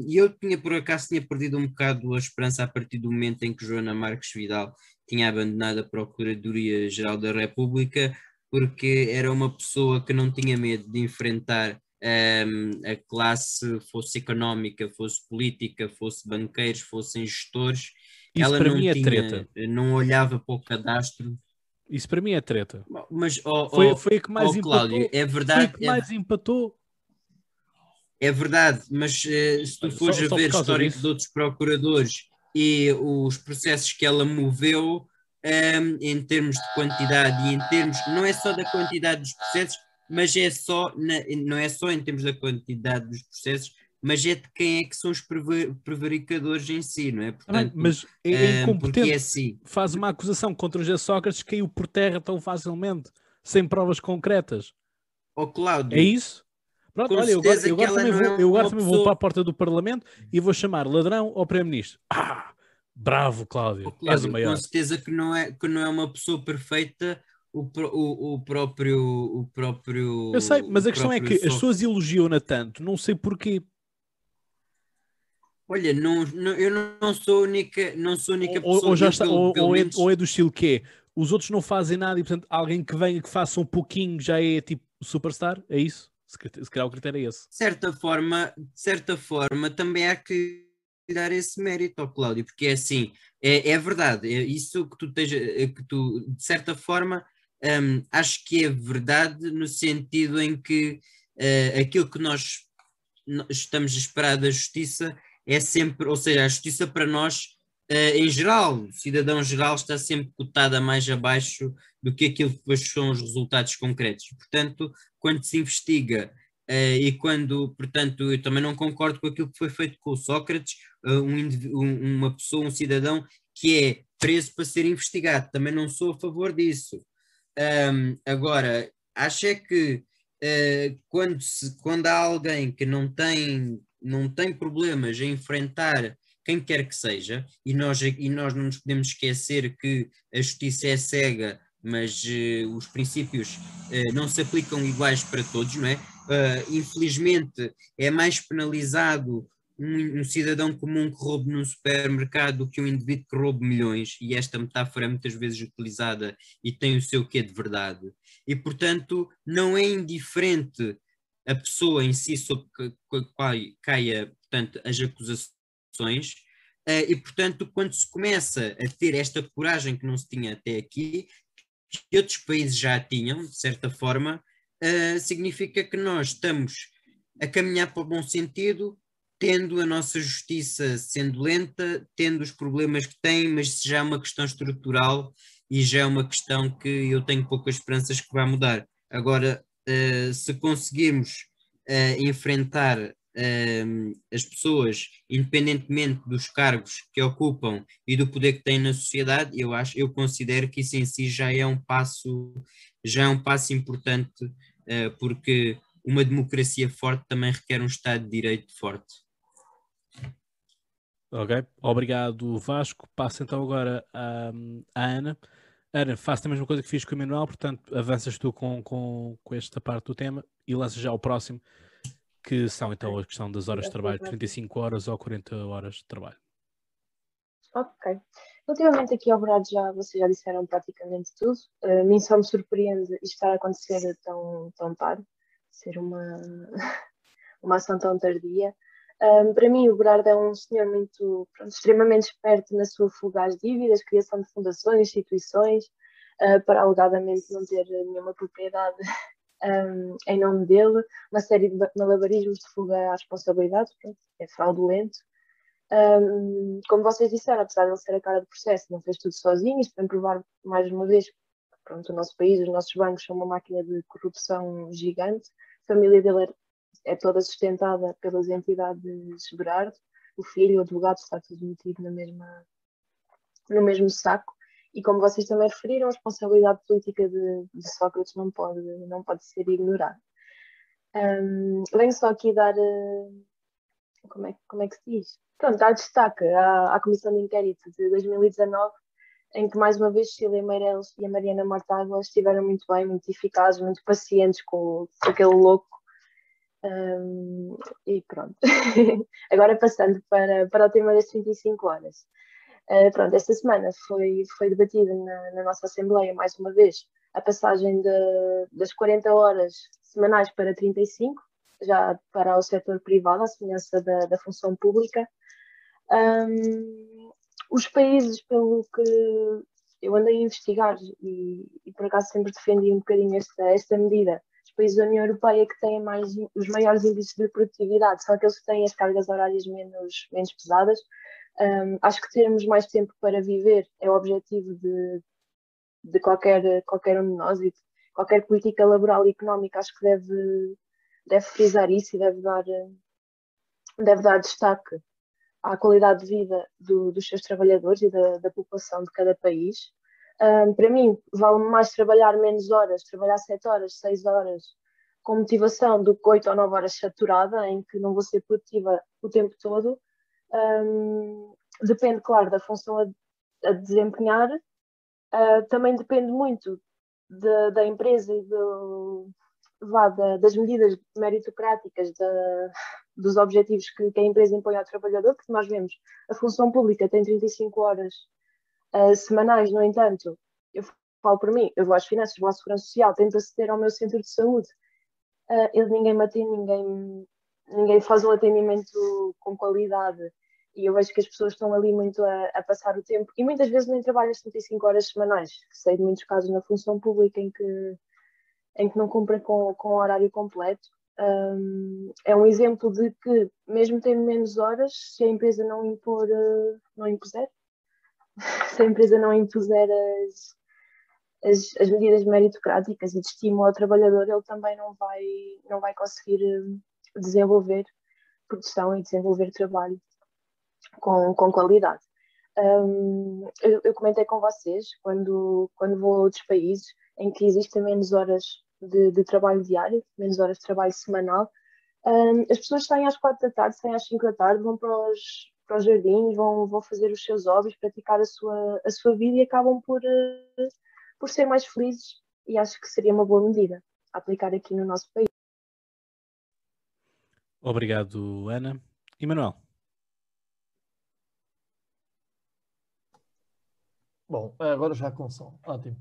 E eu tinha por acaso tinha perdido um bocado a esperança a partir do momento em que Joana Marques Vidal tinha abandonado a Procuradoria-Geral da República, porque era uma pessoa que não tinha medo de enfrentar um, a classe, fosse económica, fosse política, fosse banqueiros, fossem gestores.
Isso
Ela
para
não
mim é
tinha-
treta.
não olhava para o cadastro.
Isso para mim é treta.
Mas,
Foi,
ó,
foi a que mais
ó,
empatou.
Cláudio, é
Foi a
verdade,
que
é,
mais empatou.
é verdade, mas eh, se tu fores a ver histórico
disso.
de outros procuradores e os processos que ela moveu, ehm, em termos de quantidade e em termos, não é só da quantidade dos processos, mas é só, na- não é só em termos da quantidade dos processos, mas é de quem é que são os preva- prevaricadores em si, não é?
Ah,
Portanto,
mas é, é
porque
incompetente.
é assim.
Faz uma acusação contra o José Sócrates caiu por terra tão facilmente, sem provas concretas.
Ó Cláudio,
É isso? Pronto, olha, eu agora, eu
que
agora também, vou,
é
eu agora também vou para a porta do Parlamento e vou chamar ladrão ao Primeiro-Ministro. Ah, bravo, Cláudio.
Ó,
És o
Cláudio,
maior.
com certeza que não é, que não é uma pessoa perfeita o, o, o próprio o próprio
Eu sei, mas a questão é que as pessoas elogiam-na tanto, não sei porquê.
Olha não, não- eu não- sou a única não sou única
Ou,
pessoa
ou já
eu,
está,
pelo-
ou,
pelo
ou é,
menos-
ou é do estilo que é, os outros não fazem nada e portanto alguém que venha que faça um pouquinho já é tipo superstar? É isso? Se, calhar- se calhar o critério é esse.
de certa forma de certa forma também há que dar esse mérito ao Cláudio, porque é assim, é, é verdade, é isso que tu, esteja, é que tu de certa forma, hum, acho que é verdade no sentido em que uh, aquilo que nós estamos a esperar da justiça é sempre, ou seja, a justiça para nós, uh, em geral, o cidadão geral está sempre cotada mais abaixo do que aquilo que depois são os resultados concretos. Portanto, quando se investiga eh, e quando, portanto, eu também não concordo com aquilo que foi feito com o Sócrates, eh, um um- uma pessoa, um cidadão que é preso para ser investigado, também não sou a favor disso. Ahm, agora, acho é que eh, quando, se- quando há alguém que não tem, não tem problemas em enfrentar quem quer que seja, e nós, e nós não nos podemos esquecer que a justiça é cega, mas eh, os princípios eh, não se aplicam iguais para todos, não é? Ah, infelizmente é mais penalizado um, um cidadão comum que roube num supermercado do que um indivíduo que roube milhões, e esta metáfora é muitas vezes utilizada e tem o seu quê de verdade. E portanto não é indiferente a pessoa em si sobre a qual caia portanto, as acusações, ah, e portanto quando se começa a ter esta coragem que não se tinha até aqui, que outros países já tinham, de certa forma, uh, significa que nós estamos a caminhar para o bom sentido, tendo a nossa justiça sendo lenta, tendo os problemas que tem, mas já é uma questão estrutural e já é uma questão que eu tenho poucas esperanças que vai mudar. Agora, se conseguirmos uh, enfrentar um, as pessoas, independentemente dos cargos que ocupam e do poder que têm na sociedade, eu acho, eu considero que isso em si já é um passo, já é um passo importante, uh, porque uma democracia forte também requer um Estado de Direito forte.
Ok, obrigado Vasco. Passo então agora à, à Ana. Ana, faço a mesma coisa que fiz com o Manuel, portanto avanças tu com, com, com esta parte do tema e lanças já o próximo, que são então a questão das horas de trabalho, 35 horas ou 40 horas de trabalho.
Ok. Relativamente aqui ao Brado, já, vocês já disseram praticamente tudo. A mim só me surpreende isto estar a acontecer tão, tão tarde, ser uma, uma ação tão tardia. Um, para mim, o Berardo é um senhor muito, pronto, extremamente esperto na sua fuga às dívidas, criação de fundações, instituições, uh, para alegadamente não ter nenhuma propriedade um, em nome dele, uma série de malabarismos de fuga à responsabilidade, pronto, é fraudulento. Um, como vocês disseram, apesar de ele ser a cara do processo, não fez tudo sozinho, isto vem provar mais uma vez pronto, o nosso país, os nossos bancos são uma máquina de corrupção gigante, a família dele é, toda sustentada pelas entidades Berardo, o filho, o advogado, está tudo metido na mesma, no mesmo saco. E como vocês também referiram, a responsabilidade política de, de Sócrates não pode, não pode ser ignorada. Um, venho só aqui dar. Uh, como, é, como é que se diz? Pronto, dar destaque à, à Comissão de Inquérito de 2019, em que mais uma vez Cília Meireles e a Mariana Mortágua estiveram muito bem, muito eficazes, muito pacientes com, com aquele louco. Um, e pronto. Agora passando para, para o tema das 35 horas. Uh, pronto, esta semana foi, foi debatida na, na, nossa Assembleia, mais uma vez, a passagem de, das 40 horas semanais para 35, já para o setor privado, à semelhança da, da função pública. Um, os países, pelo que eu andei a investigar, e, e, por acaso sempre defendi um bocadinho esta, esta medida, países da União Europeia que têm mais, os maiores índices de produtividade são aqueles que têm as cargas horárias menos, menos pesadas. Um, acho que termos mais tempo para viver é o objetivo de, de qualquer, qualquer um de nós e de qualquer política laboral e económica acho que deve, deve frisar isso e deve dar, deve dar destaque à qualidade de vida do, dos seus trabalhadores e da, da população de cada país. Um, para mim, vale mais trabalhar menos horas, trabalhar 7 horas, 6 horas, com motivação, do que 8 ou 9 horas saturada, em que não vou ser produtiva o tempo todo. Um, depende, claro, da função a, a desempenhar, uh, também depende muito de, da empresa e do, vá, da, das medidas meritocráticas, da, dos objetivos que, que, a empresa impõe ao trabalhador, porque nós vemos a função pública tem 35 horas uh, semanais, no entanto, eu falo por mim, eu vou às finanças, vou à segurança social, tento aceder ao meu centro de saúde, uh, ele, ninguém me atende, ninguém, ninguém faz um atendimento com qualidade E eu vejo que as pessoas estão ali muito a, a passar o tempo e muitas vezes nem trabalham 75 horas semanais. Sei de muitos casos na função pública em que, em que não cumprem com, com o horário completo. Um, é um exemplo de que, mesmo tendo menos horas, se a empresa não impor, uh, não impuser, se a empresa não impuser as, as, as, medidas meritocráticas e de estímulo ao trabalhador, ele também não vai, não vai conseguir uh, desenvolver produção e desenvolver trabalho com, com qualidade. Um, eu, eu, comentei com vocês, quando, quando vou a outros países em que existem menos horas de, de trabalho diário, menos horas de trabalho semanal, um, as pessoas saem às quatro da tarde, saem às cinco da tarde, vão para os, para os jardins, vão, vão fazer os seus hobbies, praticar a sua, a sua vida e acabam por, uh, por ser mais felizes e acho que seria uma boa medida a aplicar aqui no nosso país.
Obrigado, Ana. E Manuel?
Bom, agora já com som. Ótimo.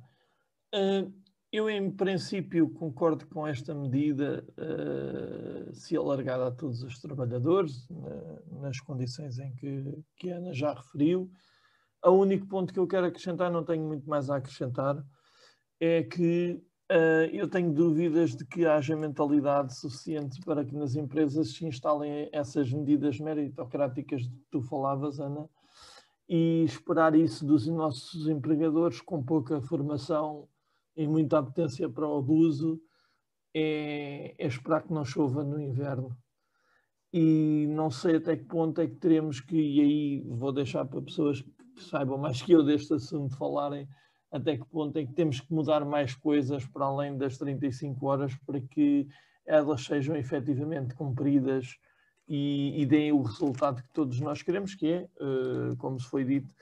Uh, eu, em princípio, concordo com esta medida, uh, se alargada a todos os trabalhadores, nas condições em que, que a Ana já referiu. O único ponto que eu quero acrescentar, não tenho muito mais a acrescentar, é que uh, eu tenho dúvidas de que haja mentalidade suficiente para que nas empresas se instalem essas medidas meritocráticas de que tu falavas, Ana, e esperar isso dos nossos empregadores com pouca formação e muita apetência para o abuso é, é, esperar que não chova no inverno. E não sei até que ponto é que teremos que, e aí vou deixar para pessoas que saibam mais que eu deste assunto falarem, até que ponto é que temos que mudar mais coisas para além das 35 horas para que elas sejam efetivamente cumpridas e, e deem o resultado que todos nós queremos, que é, uh, como se foi dito,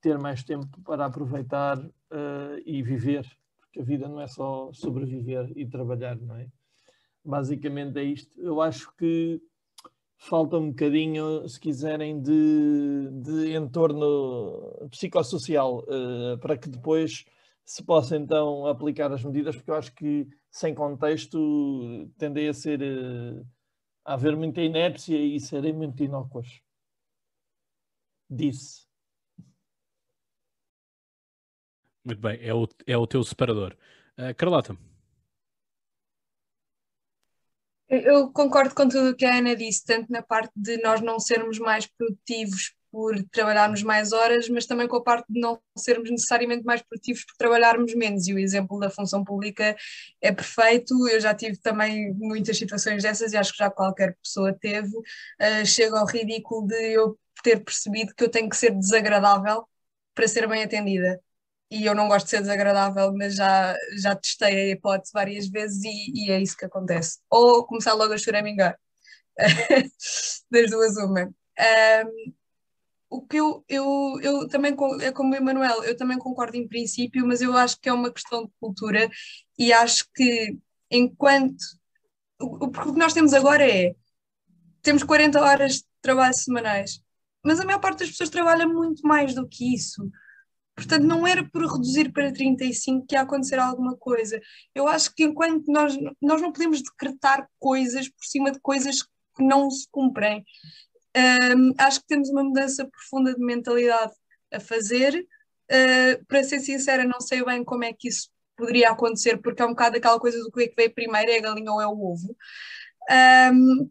ter mais tempo para aproveitar uh, e viver, porque a vida não é só sobreviver e trabalhar, não é? Basicamente é isto. Eu acho que falta um bocadinho, se quiserem, de, de entorno psicossocial, uh, para que depois se possa então aplicar as medidas, porque eu acho que sem contexto tendem a ser uh, a haver muita inépcia e serem muito inócuas. Disse.
Muito bem, é o, é o teu separador. Uh, Carlota.
Eu concordo com tudo o que a Ana disse, tanto na parte de nós não sermos mais produtivos por trabalharmos mais horas, mas também com a parte de não sermos necessariamente mais produtivos por trabalharmos menos. E o exemplo da função pública é perfeito. Eu já tive também muitas situações dessas e acho que já qualquer pessoa teve. Uh, chega ao ridículo de eu ter percebido que eu tenho que ser desagradável para ser bem atendida. E eu não gosto de ser desagradável, mas já, já testei a hipótese várias vezes e, e é isso que acontece. Ou começar logo a choramingar. das duas, uma. Um, o que eu, eu, eu também, é como o Emanuel, eu também concordo em princípio, mas eu acho que é uma questão de cultura e acho que enquanto. O, o que nós temos agora é. Temos 40 horas de trabalho semanais, mas a maior parte das pessoas trabalha muito mais do que isso. Portanto, não era por reduzir para 35 que ia acontecer alguma coisa. Eu acho que enquanto nós, nós não podemos decretar coisas por cima de coisas que não se cumprem. Um, acho que temos uma mudança profunda de mentalidade a fazer. Uh, para ser sincera, não sei bem como é que isso poderia acontecer, porque é um bocado aquela coisa do que é que veio primeiro, é a galinha ou é o ovo. Um,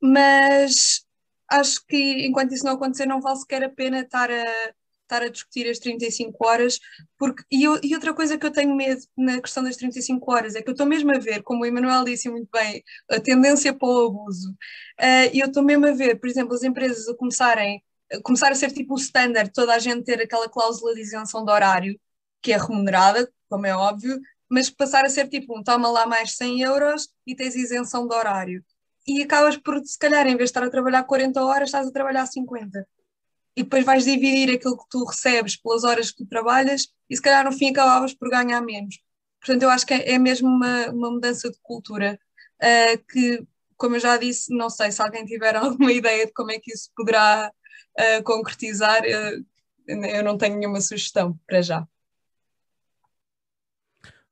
mas acho que enquanto isso não acontecer, não vale sequer a pena estar a, estar a discutir as 35 horas, porque, e, e, outra coisa que eu tenho medo na questão das 35 horas é que eu estou mesmo a ver, como o Emanuel disse muito bem, a tendência para o abuso. Uh, e eu estou mesmo a ver, por exemplo, as empresas a começarem a começar a ser tipo o standard, toda a gente ter aquela cláusula de isenção de horário, que é remunerada, como é óbvio, mas passar a ser tipo um toma lá mais 100 euros e tens isenção de horário. E acabas por, se calhar, em vez de estar a trabalhar 40 horas, estás a trabalhar 50 e depois vais dividir aquilo que tu recebes pelas horas que tu trabalhas e se calhar no fim acabavas por ganhar menos. Portanto, eu acho que é, é mesmo uma, uma mudança de cultura uh, que, como eu já disse, não sei se alguém tiver alguma ideia de como é que isso poderá uh, concretizar, uh, eu não tenho nenhuma sugestão para já.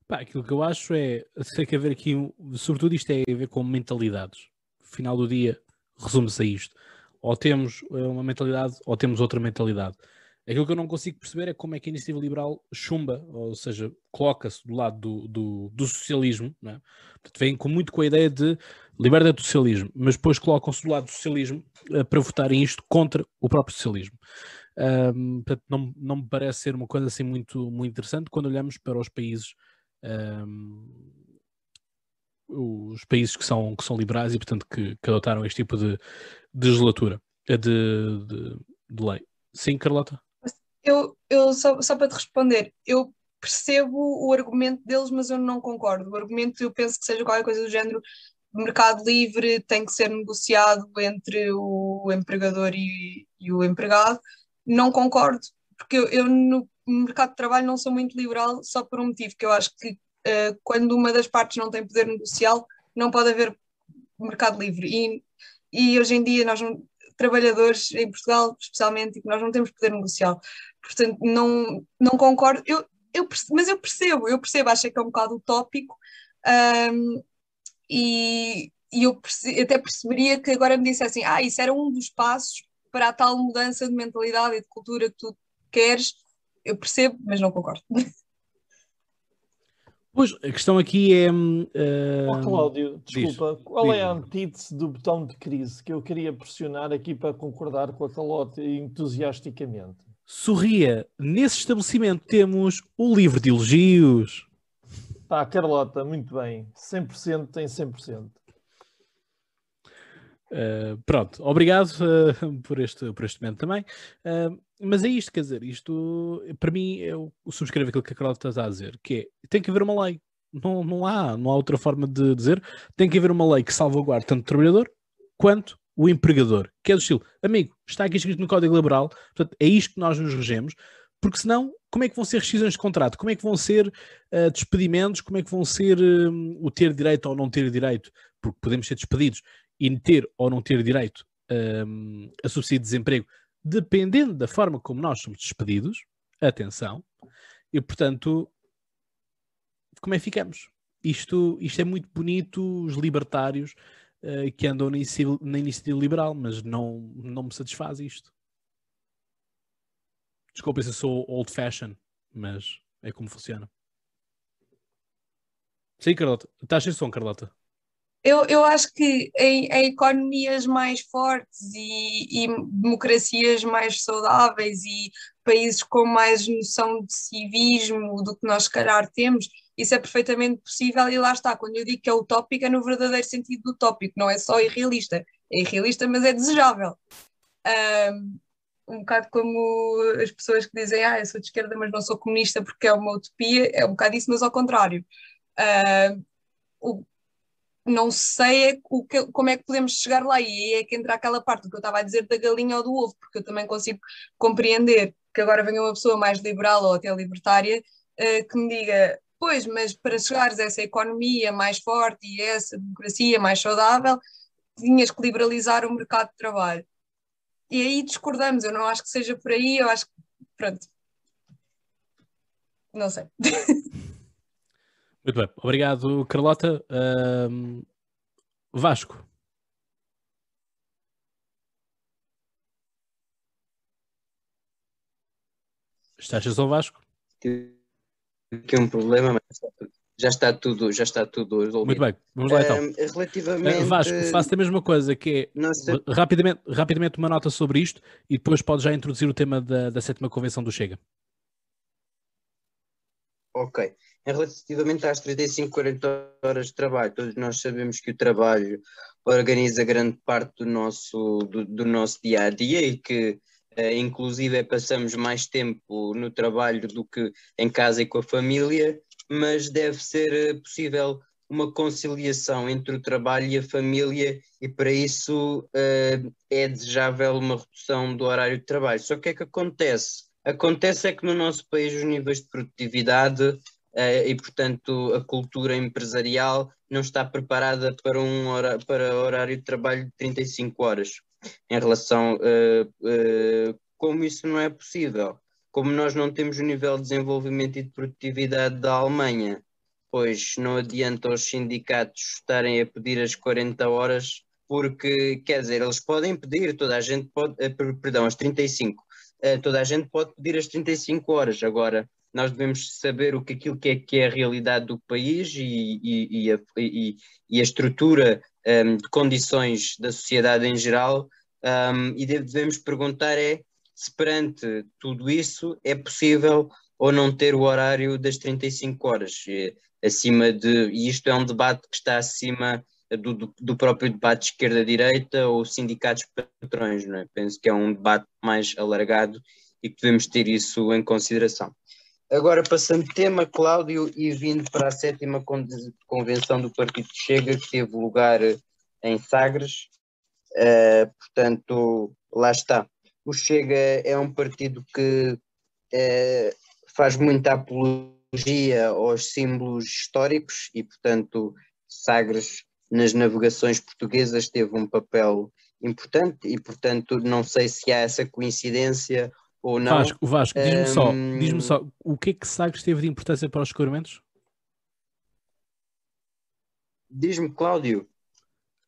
Pá, aquilo que eu acho é, tem que haver aqui, sobretudo isto é a ver com mentalidades. No final do dia, resume-se a isto ou temos eh, uma mentalidade ou temos outra mentalidade. Aquilo que eu não consigo perceber é como é que a iniciativa liberal chumba, ou seja, coloca-se do lado do, do, do socialismo, não é? Portanto, vem com muito com a ideia de liberdade do socialismo, mas depois colocam-se do lado do socialismo eh, para votarem isto contra o próprio socialismo. Ahm, portanto, não, não me parece ser uma coisa assim muito, muito interessante quando olhamos para os países ahm, os países que são, que são liberais e portanto que, que adotaram este tipo de legislatura, eh, de, de, de lei. Sim, Carlota?
Eu, eu só, só para te responder, eu percebo o argumento deles, mas eu não concordo. O argumento eu penso que seja qualquer coisa do género mercado livre tem que ser negociado entre o empregador e, e o empregado. Não concordo, porque eu, eu no mercado de trabalho não sou muito liberal só por um motivo, que eu acho que uh, quando uma das partes não tem poder negocial, não pode haver mercado livre. E, e hoje em dia nós trabalhadores em Portugal, especialmente, nós não temos poder negocial. Portanto, não, não concordo. Eu, eu, mas eu percebo, eu percebo, acho que é um bocado utópico. Um, e, e eu perce, até perceberia que agora me dissessem, ah, isso era um dos passos para a tal mudança de mentalidade e de cultura que tu queres. Eu percebo, mas não concordo.
Pois, a questão aqui é. Uh,
oh, Cláudio, desculpa, diz, qual diz. é a antítese do botão de crise que eu queria pressionar aqui para concordar com a Calote entusiasticamente?
Sorria, nesse estabelecimento temos o livro de elogios.
Tá, Carlota, muito bem. 100% tem 100%.
Uh, pronto, obrigado uh, por, este, por este momento também. Uh, mas é isto, quer dizer, isto para mim eu subscrevo aquilo que a Carlota está a dizer, que é tem que haver uma lei. Não, não, há, não há outra forma de dizer. Tem que haver uma lei que salvaguarde tanto o trabalhador quanto o empregador, que é do estilo, amigo, está aqui escrito no Código Laboral, portanto, é isto que nós nos regemos, porque senão, como é que vão ser rescisões de contrato? Como é que vão ser uh, despedimentos? Como é que vão ser uh, o ter direito ou não ter direito? Porque podemos ser despedidos e ter ou não ter direito um, a subsídio de desemprego, dependendo da forma como nós somos despedidos. Atenção. E, portanto, como é que ficamos? Isto, isto é muito bonito, os libertários uh, que andam na iniciativa, liberal, mas não, não me satisfaz isto. Desculpa se eu sou old fashion, mas é como funciona. Sim, Carlota. Estás sem som, Carlota?
Eu, eu acho que em, em economias mais fortes e, e, democracias mais saudáveis e países com mais noção de civismo do que nós, se calhar, temos, isso é perfeitamente possível. E lá está, quando eu digo que é utópico, é no verdadeiro sentido do utópico, não é só irrealista. É irrealista, mas é desejável. Um, um bocado como as pessoas que dizem, ah, eu sou de esquerda, mas não sou comunista porque é uma utopia, é um bocado isso, mas ao contrário. O, não sei é o que, como é que podemos chegar lá, e é que entra aquela parte que eu estava a dizer da galinha ou do ovo, porque eu também consigo compreender que agora venha uma pessoa mais liberal ou até libertária uh, que me diga, pois, mas para chegares a essa economia mais forte e essa democracia mais saudável, tinhas que liberalizar o mercado de trabalho. E aí discordamos, eu não acho que seja por aí, eu acho que, pronto, não sei.
Muito bem, obrigado Carlota. Vasco. Estás a Vasco?
Aqui um problema, mas já está tudo, já está tudo resolvido.
Muito bem, vamos lá então.
Um, relativamente...
Uh, Vasco, faço a mesma coisa, que é rapidamente, rapidamente uma nota sobre isto e depois pode já introduzir o tema da, da sétima convenção do Chega.
Ok. Relativamente às 35, 40 horas de trabalho, todos nós sabemos que o trabalho organiza grande parte do nosso, do, do nosso dia a dia e que Uh, inclusive passamos mais tempo no trabalho do que em casa e com a família, mas deve ser uh, possível uma conciliação entre o trabalho e a família, e para isso uh, é desejável uma redução do horário de trabalho. Só que o que é que acontece? Acontece é que no nosso país os níveis de produtividade e, portanto, a cultura empresarial não está preparada para um hora, para horário de trabalho de 35 horas em relação uh, uh, como isso não é possível. Como nós não temos o nível de desenvolvimento e de produtividade da Alemanha, pois não adianta os sindicatos estarem a pedir as 40 horas, porque, quer dizer, eles podem pedir, toda a gente pode, eh, per- perdão, as 35, eh, toda a gente pode pedir as 35 horas, agora nós devemos saber o que aquilo que é, que é a realidade do país e, e, e a, e- a estrutura ehm, de condições da sociedade em geral, ehm, e deve- devemos perguntar é se perante tudo isso é possível ou não ter o horário das 35 horas, acima de, e isto é um debate que está acima do, do, próprio debate de esquerda-direita ou sindicatos patrões, não é? Penso que é um debate mais alargado e que devemos ter isso em consideração. Agora, passando tema, Cláudio, e vindo para a sétima con- convenção do Partido Chega, que teve lugar em Sagres, eh, portanto, lá está. O Chega é um partido que eh, faz muita apologia aos símbolos históricos e, portanto, Sagres nas navegações portuguesas teve um papel importante e, portanto, não sei se há essa coincidência ou não.
Vasco, Vasco diz-me só,
Hum.
diz-me só, o que é que Sagres teve de importância para os descobrimentos?
Diz-me, Cláudio,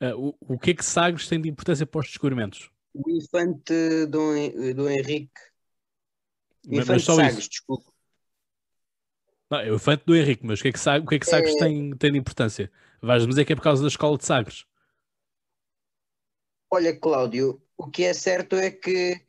Ah, o, o que é que Sagres tem de importância para os descobrimentos?
o infante Dom, Hen- Dom Henrique,
Mas-
infante
mas só
Sagres,
isso.
desculpa.
Não, é o infante do Henrique, mas o que é que, Sa- o que, é que Sagres
É.
tem, tem de importância? Vais-me dizer que é por causa da escola de Sagres.
Olha, Cláudio, o que é certo é que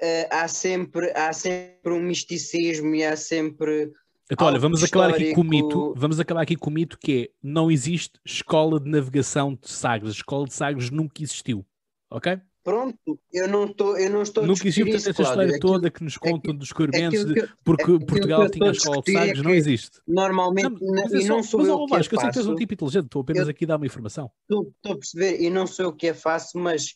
eh, há, sempre, há sempre um misticismo e há sempre.
Então, olha, vamos acabar aqui com o mito.
histórico.
Vamos acabar aqui com o mito que é não existe escola de navegação de Sagres. A escola de Sagres nunca existiu. Ok?
Pronto, eu não, tô, eu não estou a
nunca existiu essa
Cláudio.
história
Aquilo-
toda que nos contam dos descobrimentos
aquilo
de, porque
aquilo que
Portugal tinha a
estou
escola de
discutir é
Sagres, não existe.
Normalmente,
Não,
não,
mas
e não sou
mas,
eu
ó,
que
Vasco, eu sei que és um tipo inteligente, estou apenas
Eu-
aqui a dar uma informação.
Estou estou a perceber, e não sou eu que a faço, mas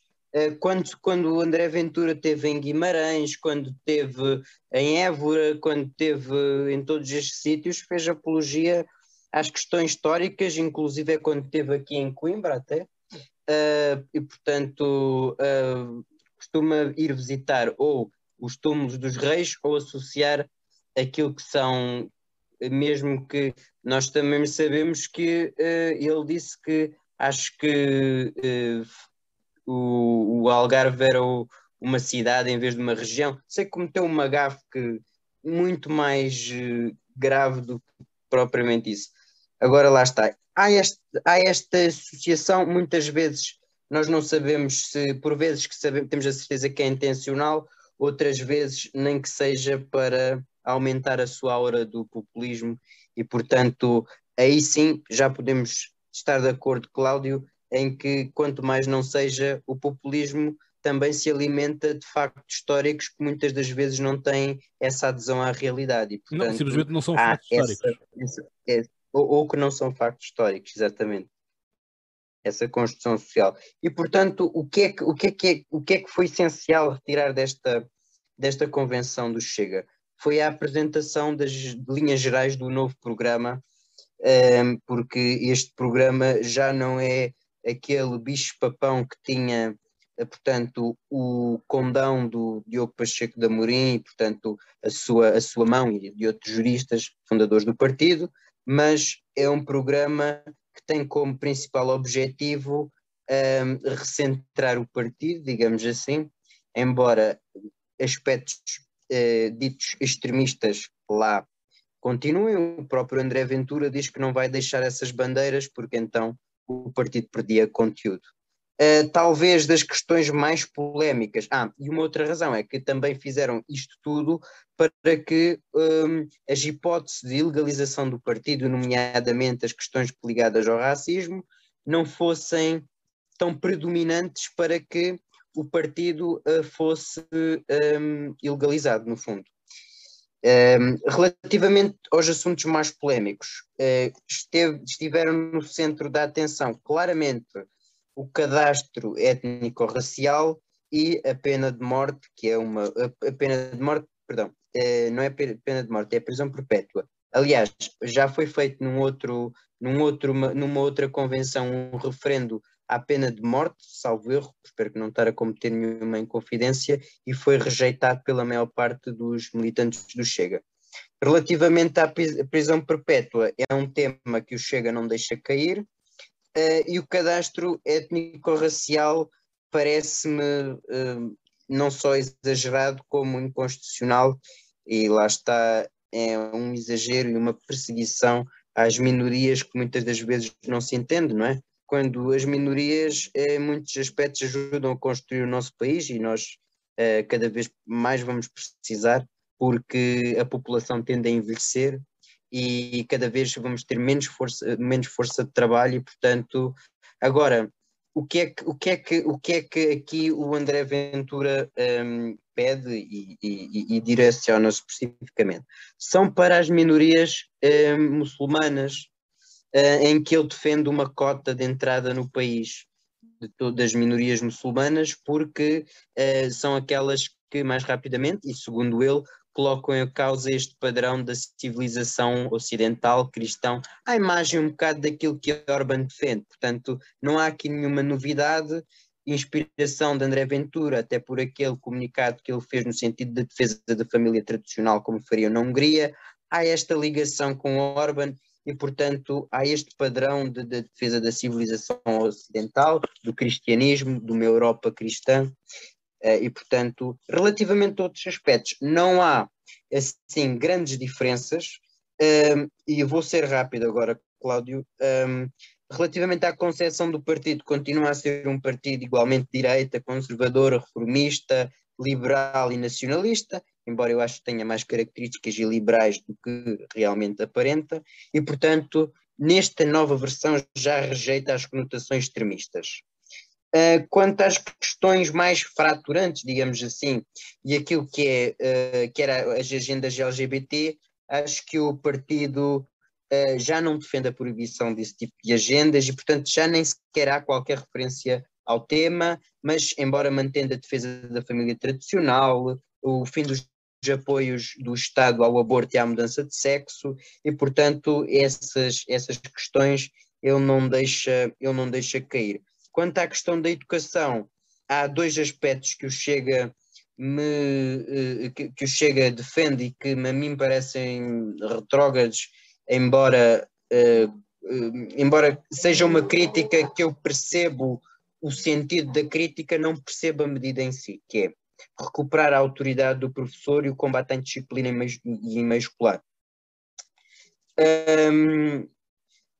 quando, quando o André Ventura teve em Guimarães, quando teve em Évora, quando teve em todos estes sítios, fez apologia às questões históricas, inclusive é quando esteve aqui em Coimbra até, Eh, e portanto eh, costuma ir visitar ou os túmulos dos reis ou associar aquilo que são, eh, mesmo que nós também sabemos que eh, ele disse que acho que eh, o, o Algarve era o- uma cidade em vez de uma região. Sei que cometeu uma gafe que muito mais eh, grave do que propriamente isso. Agora lá está. Há, este, há esta associação, muitas vezes nós não sabemos se, por vezes que sabemos, temos a certeza que é intencional, outras vezes nem que seja para aumentar a sua aura do populismo e, portanto, aí sim já podemos estar de acordo, Cláudio, em que quanto mais não seja, o populismo também se alimenta de factos históricos que muitas das vezes não têm essa adesão à realidade. E,
Não,
portanto,
simplesmente não são factos históricos.
essa- essa- ou, ou que não são factos históricos, exatamente. Essa construção social. E, portanto, o que é que, o que, é que, é, o que, é que foi essencial retirar desta, desta convenção do Chega? Foi a apresentação das linhas gerais do novo programa, ehm, porque este programa já não é aquele bicho-papão que tinha, eh, portanto, o condão do Diogo Pacheco da Amorim, e, portanto, a sua, a sua mão e de outros juristas fundadores do partido, mas é um programa que tem como principal objetivo ehm, recentrar o partido, digamos assim, embora aspectos eh, ditos extremistas lá continuem, o próprio André Ventura diz que não vai deixar essas bandeiras porque então o partido perdia conteúdo. Uh, talvez das questões mais polémicas. Ah, e uma outra razão é que também fizeram isto tudo para que um, as hipóteses de ilegalização do partido, nomeadamente as questões ligadas ao racismo, não fossem tão predominantes para que o partido uh, fosse um, ilegalizado, no fundo. Um, relativamente aos assuntos mais polémicos, uh, esteve, estiveram no centro da atenção claramente o cadastro étnico-racial e a pena de morte, que é uma. A, a pena de morte, perdão, uh, não é pena de morte, é prisão perpétua. Aliás, já foi feito num outro, num outro, numa outra convenção um referendo à pena de morte, salvo erro, espero que não estar a cometer nenhuma inconfidência, e foi rejeitado pela maior parte dos militantes do Chega. Relativamente à prisão perpétua, é um tema que o Chega não deixa cair, eh, e o cadastro étnico-racial parece-me eh, não só exagerado como inconstitucional, e lá está, é um exagero e uma perseguição às minorias que muitas das vezes não se entende, não é? Quando as minorias, em muitos aspectos, ajudam a construir o nosso país e nós eh, cada vez mais vamos precisar, porque a população tende a envelhecer e cada vez vamos ter menos força, menos força de trabalho e, portanto, agora, o que é que, o que, é que, o que, é que aqui o André Ventura um, pede e, e, e direciona especificamente? São para as minorias um, muçulmanas, uh, em que ele defende uma cota de entrada no país de todas as minorias muçulmanas, porque uh, são aquelas que mais rapidamente, e segundo ele, colocam em causa este padrão da civilização ocidental cristão, à imagem um bocado daquilo que Orban defende. Portanto, não há aqui nenhuma novidade, inspiração de André Ventura, até por aquele comunicado que ele fez no sentido da defesa da família tradicional, como faria na Hungria, há esta ligação com Orban e, portanto, há este padrão de, de defesa da civilização ocidental, do cristianismo, de uma Europa cristã, Uh, e, portanto, relativamente a outros aspectos, não há, assim, grandes diferenças, um, e vou ser rápido agora, Cláudio, um, relativamente à concepção do partido, continua a ser um partido igualmente direita, conservador, reformista, liberal e nacionalista, embora eu acho que tenha mais características liberais do que realmente aparenta, e, portanto, nesta nova versão já rejeita as conotações extremistas. Uh, quanto às questões mais fraturantes, digamos assim, e aquilo que, é, uh, que era as agendas LGBT, acho que o partido uh, já não defende a proibição desse tipo de agendas e, portanto, já nem sequer há qualquer referência ao tema, mas, embora mantendo a defesa da família tradicional, o fim dos apoios do Estado ao aborto e à mudança de sexo, e, portanto, essas, essas questões ele não deixa, ele não deixa cair. Quanto à questão da educação, há dois aspectos que o Chega me, eh, que, que o Chega defende e que a mim parecem retrógrados, embora, uh, uh, embora seja uma crítica que eu percebo o sentido da crítica, não percebo a medida em si, que é recuperar a autoridade do professor e o combate à indisciplina e em meio escolar. Um,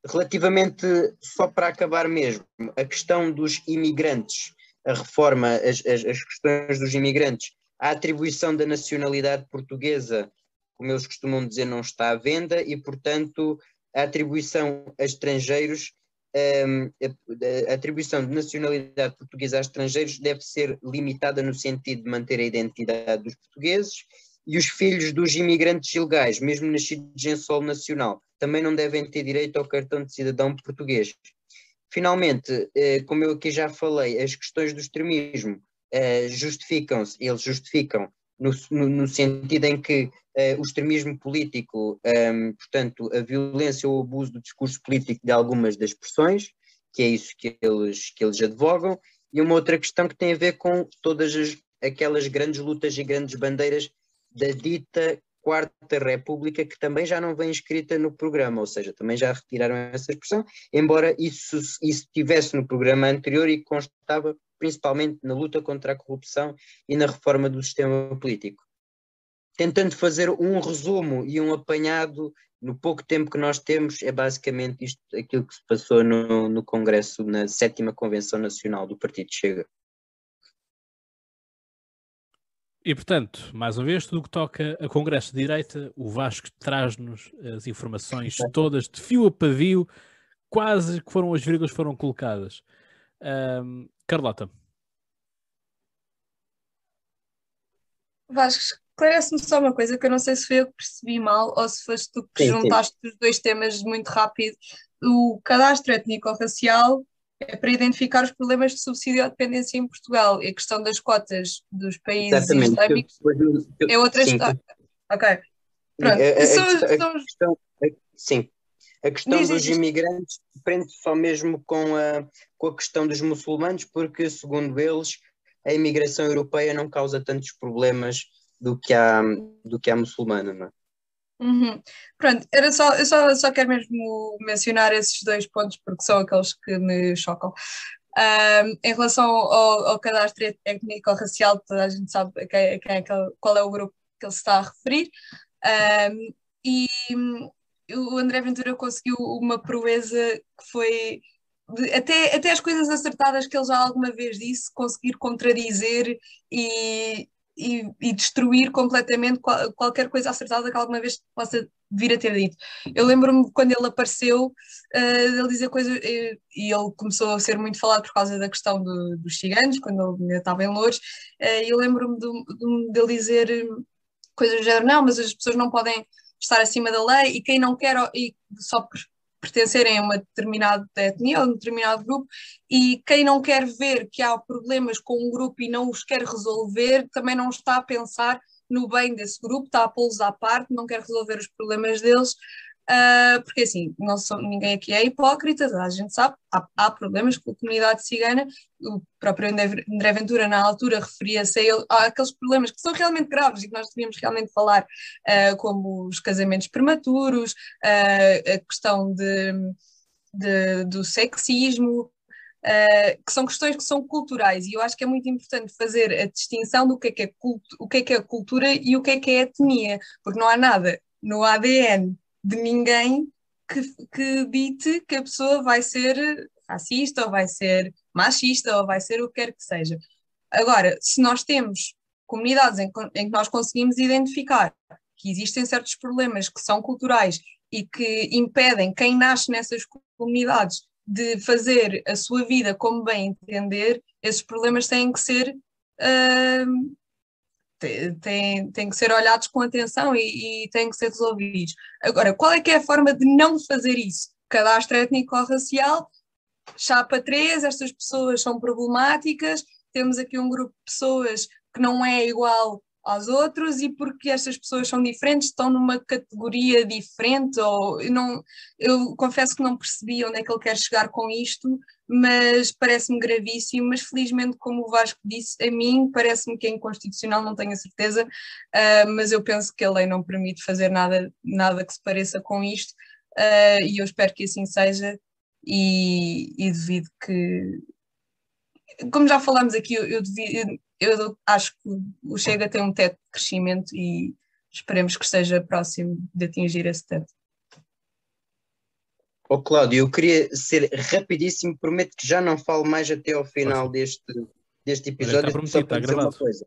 Relativamente, só para acabar mesmo, a questão dos imigrantes, a reforma, as, as, as questões dos imigrantes, a atribuição da nacionalidade portuguesa, como eles costumam dizer, não está à venda e, portanto, a atribuição a estrangeiros, a, atribuição de nacionalidade portuguesa a estrangeiros deve ser limitada no sentido de manter a identidade dos portugueses e os filhos dos imigrantes ilegais, mesmo nascidos em solo nacional, também não devem ter direito ao cartão de cidadão português. Finalmente, eh, como eu aqui já falei, as questões do extremismo eh, justificam-se, eles justificam no, no, no, sentido em que eh, o extremismo político, ehm, portanto, a violência ou o abuso do discurso político de algumas das expressões, que é isso que eles, que eles advogam, e uma outra questão que tem a ver com todas as, aquelas grandes lutas e grandes bandeiras da dita Quarta República, que também já não vem escrita no programa, ou seja, também já retiraram essa expressão, embora isso, isso estivesse no programa anterior e constava principalmente na luta contra a corrupção e na reforma do sistema político. Tentando fazer um resumo e um apanhado no pouco tempo que nós temos, é basicamente isto aquilo que se passou no, no Congresso, na sétima Convenção Nacional do Partido Chega.
E portanto, mais uma vez, tudo o que toca a Congresso de Direita, o Vasco traz-nos as informações todas de fio a pavio, quase que foram as vírgulas foram colocadas. Um, Carlota.
Vasco, esclarece-me só uma coisa que eu não sei se foi eu que percebi mal ou se foste tu que sim, juntaste sim. os dois temas muito rápido. O cadastro étnico-racial é para identificar os problemas de subsídio à dependência em Portugal e a questão das cotas dos países Exatamente. islâmicos eu, eu, é outra história. Ok. Pronto. A, a,
são, a, são... Questão, sim. A questão diz, dos diz. imigrantes prende só mesmo com a, com a questão dos muçulmanos, porque, segundo eles, a imigração europeia não causa tantos problemas do que a, do que a muçulmana, não é?
Uhum. Pronto, era só, eu só, só quero mesmo mencionar esses dois pontos porque são aqueles que me chocam. Um, em relação ao, ao cadastro étnico-racial, toda a gente sabe quem, quem é qual é o grupo que ele se está a referir. Um, e o André Ventura conseguiu uma proeza que foi até, até as coisas acertadas que ele já alguma vez disse, conseguir contradizer e, e, e destruir completamente qual- qualquer coisa acertada que alguma vez possa vir a ter dito. Eu lembro-me quando ele apareceu, eh, ele dizer coisas, eh, e ele começou a ser muito falado por causa da questão do- dos ciganos, quando ele ainda estava em Louros, e eu lembro-me de, dizer coisas do género, não, mas as pessoas não podem estar acima da lei e quem não quer e só pertencerem a uma determinada etnia ou a um determinado grupo e quem não quer ver que há problemas com um grupo e não os quer resolver também não está a pensar no bem desse grupo, está a pô-los à parte, não quer resolver os problemas deles, ah, porque assim, não sou, ninguém aqui é hipócrita, a gente sabe, há, há problemas com a comunidade cigana, o próprio André Ventura na altura referia-se a, a aqueles problemas que são realmente graves e que nós devíamos realmente falar, ah, como os casamentos prematuros, ah, a questão de, de- do sexismo, Uh, que são questões que são culturais. E eu acho que é muito importante fazer a distinção do que é que é, o que é, que é cultura e o que é que é etnia, porque não há nada no ADN de ninguém que, que dite que a pessoa vai ser racista ou vai ser machista ou vai ser o que quer que seja. Agora, se nós temos comunidades em, em que nós conseguimos identificar que existem certos problemas que são culturais e que impedem quem nasce nessas comunidades de fazer a sua vida como bem entender, esses problemas têm que ser te- têm, têm que ser olhados com atenção e, e têm que ser resolvidos. Agora, qual é que é a forma de não fazer isso? Cadastro étnico-racial, chapa 3, estas pessoas são problemáticas, temos aqui um grupo de pessoas que não é igual aos outros e porque estas pessoas são diferentes estão numa categoria diferente ou eu não eu confesso que não percebi onde é que ele quer chegar com isto mas parece-me gravíssimo mas felizmente como o Vasco disse a mim parece-me que é inconstitucional não tenho a certeza ah, mas eu penso que a lei não permite fazer nada nada que se pareça com isto ah, e eu espero que assim seja e, e devido que como já falámos aqui, eu, eu, eu- eu acho que o Chega tem um teto de crescimento e esperemos que esteja próximo de atingir esse teto.
Ó Cláudio, eu queria ser rapidíssimo, prometo que já não falo mais até ao final deste, deste episódio.
prometido,
só
está
dizer uma
gravado.
coisa.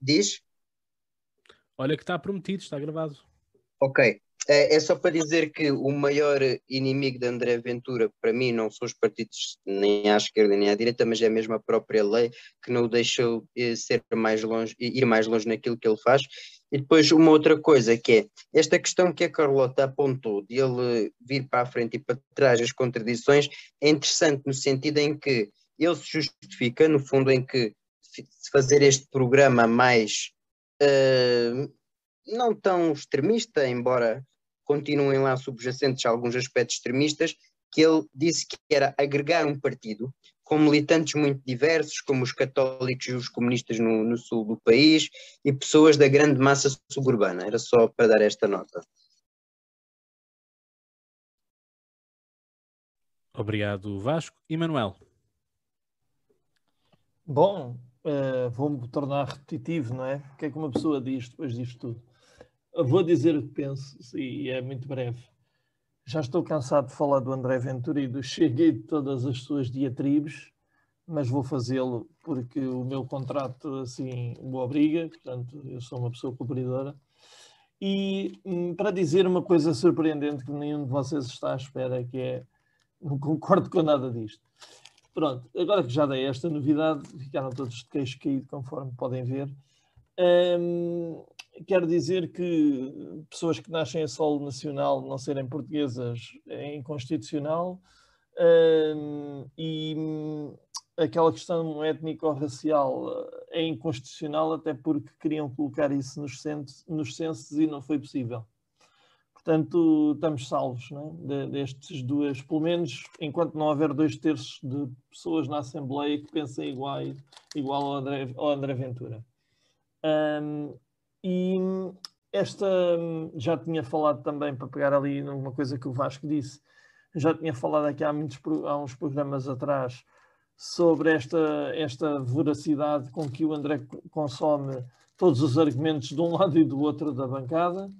Diz?
Olha que está prometido, está gravado.
Ok. É, é só para dizer que o maior inimigo de André Ventura, para mim, não são os partidos nem à esquerda nem à direita, mas é mesmo a própria lei que não o deixou eh, ser mais longe, ir mais longe naquilo que ele faz. E depois uma outra coisa que é esta questão que a Carlota apontou de ele vir para a frente e para trás as contradições é interessante no sentido em que ele se justifica, no fundo, em que fazer este programa mais eh, não tão extremista, embora continuem lá subjacentes a alguns aspectos extremistas, que ele disse que era agregar um partido com militantes muito diversos, como os católicos e os comunistas no, no sul do país e pessoas da grande massa suburbana. Era só para dar esta nota.
Obrigado, Vasco. E Manuel?
Bom, eh, vou-me tornar repetitivo, não é? O que é que uma pessoa diz depois disto tudo? Vou dizer o que penso e é muito breve. Já estou cansado de falar do André Ventura e do Chega e de todas as suas diatribes, mas vou fazê-lo porque o meu contrato assim o obriga, portanto, eu sou uma pessoa cumpridora. E hum, para dizer uma coisa surpreendente que nenhum de vocês está à espera, que é não concordo com nada disto. Pronto, agora que já dei esta novidade, ficaram todos de queixo caído, conforme podem ver. Hum, quero dizer que pessoas que nascem a solo nacional não serem portuguesas é inconstitucional. Hum, e hum, aquela questão étnico-racial eh, é inconstitucional, até porque queriam colocar isso nos censos, nos censos e não foi possível. Portanto, estamos salvos é? de, destes duas, pelo menos enquanto não houver dois terços de pessoas na Assembleia que pensem igual, igual ao, André, ao André Ventura. Um, e esta já tinha falado também, para pegar ali numa coisa que o Vasco disse, já tinha falado aqui há, muitos, há uns programas atrás sobre esta, esta voracidade com que o André co- consome todos os argumentos de um lado e do outro da bancada,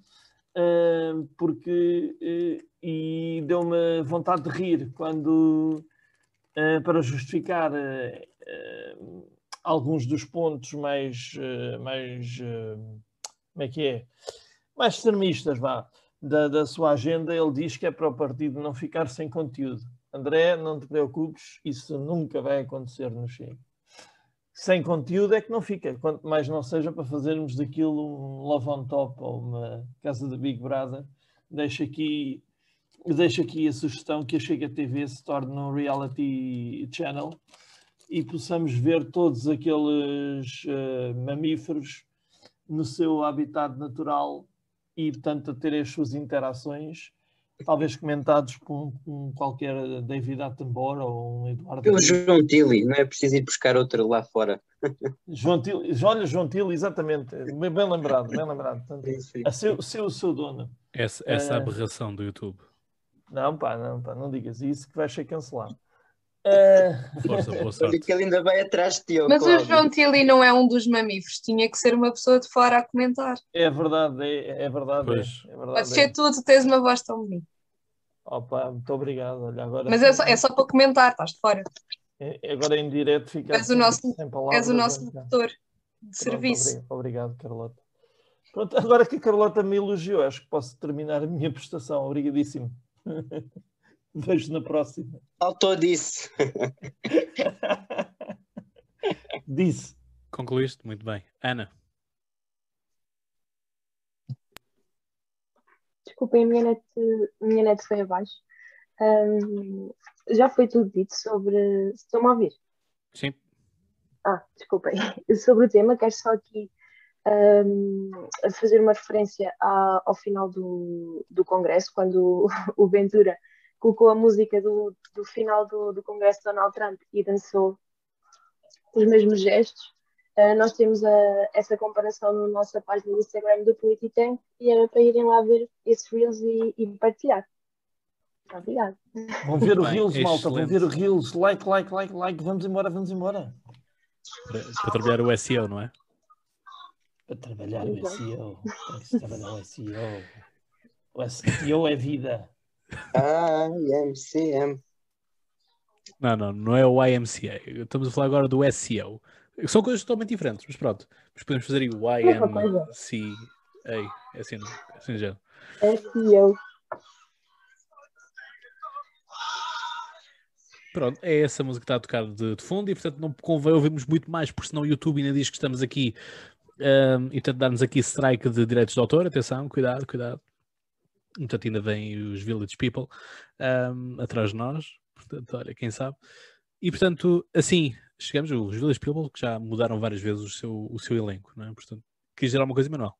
eh, porque eh, e deu-me vontade de rir quando eh, para justificar alguns dos pontos mais, mais como é que é? Mais extremistas, vá, da, da sua agenda, ele diz que é para o partido não ficar sem conteúdo. André, não te preocupes, isso nunca vai acontecer no Chega. Sem conteúdo é que não fica, quanto mais não seja para fazermos daquilo um love on top ou uma casa da Big Brother. Deixo aqui, deixo aqui a sugestão que a Chega TV se torne um reality channel e possamos ver todos aqueles eh, mamíferos no seu habitat natural e, portanto, a ter as suas interações, talvez comentados por um, um qualquer David Attenborough ou um Eduardo.
Pelo. João Tilly, não é preciso ir buscar outro lá fora.
João Tilly, olha, João Tilly, exatamente, bem, bem lembrado, bem lembrado. Portanto, a seu, seu, seu dono.
Essa, essa
Eh,
aberração do YouTube.
Não, pá, não, pá, não digas isso que vai ser cancelado. Eh,
Força, boa
Olha
sorte.
que ele ainda vai atrás de ti,
Mas o
Cláudio.
João Tilly não é um dos mamíferos, tinha que ser uma pessoa de fora a comentar.
é verdade, é, é verdade. É, é verdade.
Pode ser tu, tu tens uma voz tão bonita.
Opa, muito obrigado. Olha, agora,
Mas é só, é só para comentar, estás de fora.
É- Agora em direto fica
És o nosso-
sem palavras.
És o nosso
Pronto,
locutor de serviço.
obri- Obrigado, Carlota. Pronto, agora que a Carlota me elogiou, acho que posso terminar a minha prestação. Obrigadíssimo. Vejo na próxima.
Faltou disso.
Disse.
Concluíste? Muito bem. Ana,
Desculpem, a minha net, a minha net foi abaixo. Ahm, já foi tudo dito sobre. Estão-me a ouvir?
sim?
Ah, desculpem. Sobre o tema, quero só aqui ahm, fazer uma referência à- ao final do, do Congresso, quando o, o Ventura colocou a música do, do final do, do Congresso de Donald Trump e dançou os mesmos gestos. Ah, nós temos a- essa comparação na nossa página do Instagram do Polititank e era para irem lá ver esses reels e, e partilhar. Obrigada.
Vão ver o
Bem,
Reels, malta. Vão ver o Reels. Like, like, like, like. Vamos embora, vamos embora.
Para, para trabalhar o SEO, não é?
Para trabalhar o SEO. Se trabalhar o SEO. O SEO é vida.
Ah, MCM.
Não, não, não é o YMCA. Estamos a falar agora do SEO. São coisas totalmente diferentes, mas pronto. Mas podemos fazer aí o
coisa.
YMCA. É assim, é assim já.
É eu.
Pronto, é essa música que está a tocar de, de fundo e portanto não convém ouvirmos muito mais, porque senão o YouTube ainda diz que estamos aqui ahm, e portanto dar-nos aqui strike de direitos de autor. Atenção, cuidado, cuidado. Portanto, ainda vêm os Village People ahm, atrás de nós. Portanto, olha, quem sabe. E portanto, assim, chegamos, os Village People que já mudaram várias vezes o seu, o seu elenco, não é? Portanto, quis dizer alguma coisa, Manuel?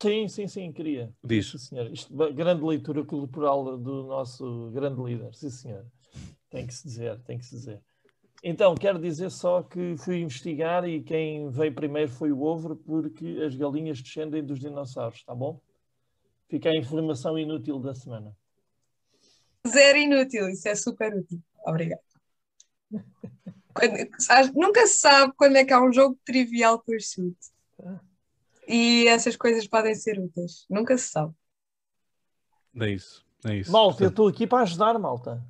Sim, sim, sim, queria.
Diz.
Sim, senhor. Isto, grande leitura corporal do nosso grande líder, sim, senhor. Tem que se dizer, tem que se dizer. Então, quero dizer só que fui investigar e quem veio primeiro foi o ovo, porque as galinhas descendem dos dinossauros, tá bom? Fica a informação inútil da semana.
Zero inútil, isso é super útil. Obrigada. Quando- nunca se sabe quando é que há um jogo trivial pursuit. E essas coisas podem ser úteis. Nunca se sabe.
É isso, é isso.
Malta, eu estou aqui para ajudar, malta.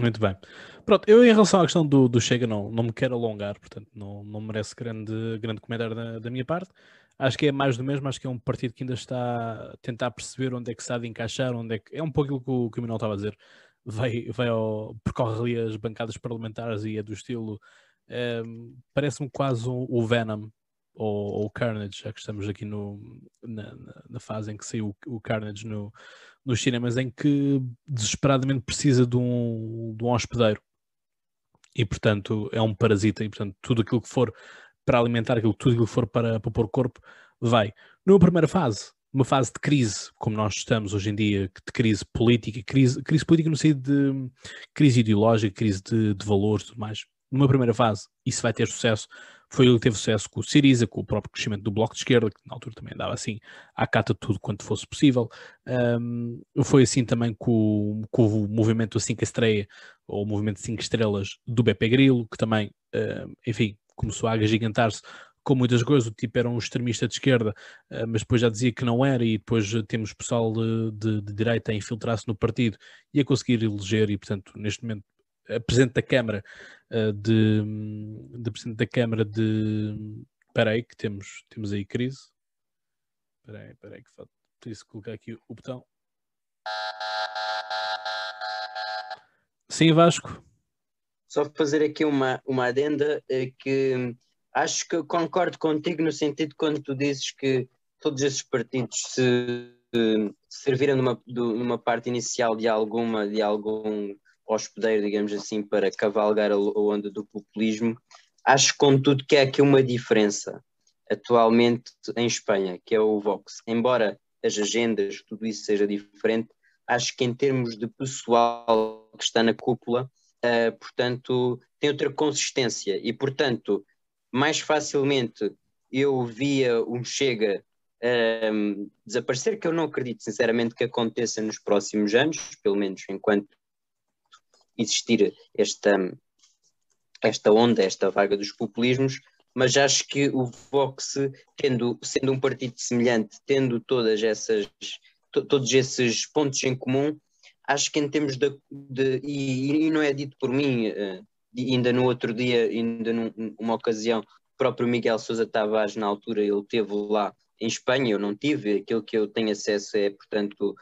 Muito bem. Pronto, eu em relação à questão do, do Chega não, não me quero alongar, portanto não, não merece grande, grande comentário da, da minha parte. Acho que é mais do mesmo, acho que é um partido que ainda está a tentar perceber onde é que se há de encaixar, onde é que... É um pouco aquilo que o, que o estava a dizer. Vai, vai ao, percorre ali as bancadas parlamentares e é do estilo... ehm, Parece-me quase um- o Venom ou, o Carnage, já que estamos aqui no, na- na fase em que saiu o, o Carnage no, nos cinemas em que desesperadamente precisa de um, de um hospedeiro e portanto é um parasita e portanto tudo aquilo que for para alimentar aquilo, tudo aquilo que for para, para pôr corpo vai. Numa primeira fase, uma fase de crise, como nós estamos hoje em dia, de crise política, crise, crise política no sentido de crise ideológica, crise de, de valores e tudo mais. Numa primeira fase, isso vai ter sucesso Foi ele que teve sucesso com o Siriza, com o próprio crescimento do Bloco de Esquerda, que na altura também andava assim à cata de tudo quanto fosse possível. Um, foi assim também com, com o movimento 5 Estreia, ou o movimento 5 Estrelas do BP Grilo, que também, um, enfim, começou a agigantar-se com muitas coisas, o tipo era um extremista de esquerda, uh, mas depois já dizia que não era, e depois temos pessoal de, de, de direita a infiltrar-se no partido e a conseguir eleger, e portanto, neste momento, a Presidente da Câmara uh, de, de Presidente da Câmara de. Espera aí, que temos, temos aí crise. Espera aí, espera aí, que falta. Preciso colocar aqui o botão. Sim, Vasco.
Só fazer aqui uma, uma adenda é que acho que concordo contigo no sentido quando tu dizes que todos esses partidos se, se serviram numa, numa parte inicial de alguma de algum hospedeiro, digamos assim, para cavalgar a onda do populismo. Acho, contudo, que há aqui uma diferença atualmente em Espanha, que é o Vox. Embora as agendas, tudo isso seja diferente, acho que em termos de pessoal que está na cúpula, uh, portanto, tem outra consistência. E, portanto, mais facilmente eu via um Chega um, ehm, desaparecer, que eu não acredito sinceramente que aconteça nos próximos anos, pelo menos enquanto existir esta, esta onda, esta vaga dos populismos, mas acho que o Vox, tendo, sendo um partido semelhante, tendo todas essas, to, todos esses pontos em comum, acho que em termos de, de e, e, não é dito por mim, uh, ainda no outro dia, ainda numa ocasião, o próprio Miguel Sousa Tavares, na altura, ele teve lá em Espanha, eu não tive, aquilo que eu tenho acesso é, portanto,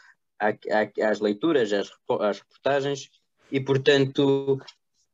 às leituras, às, às reportagens, e portanto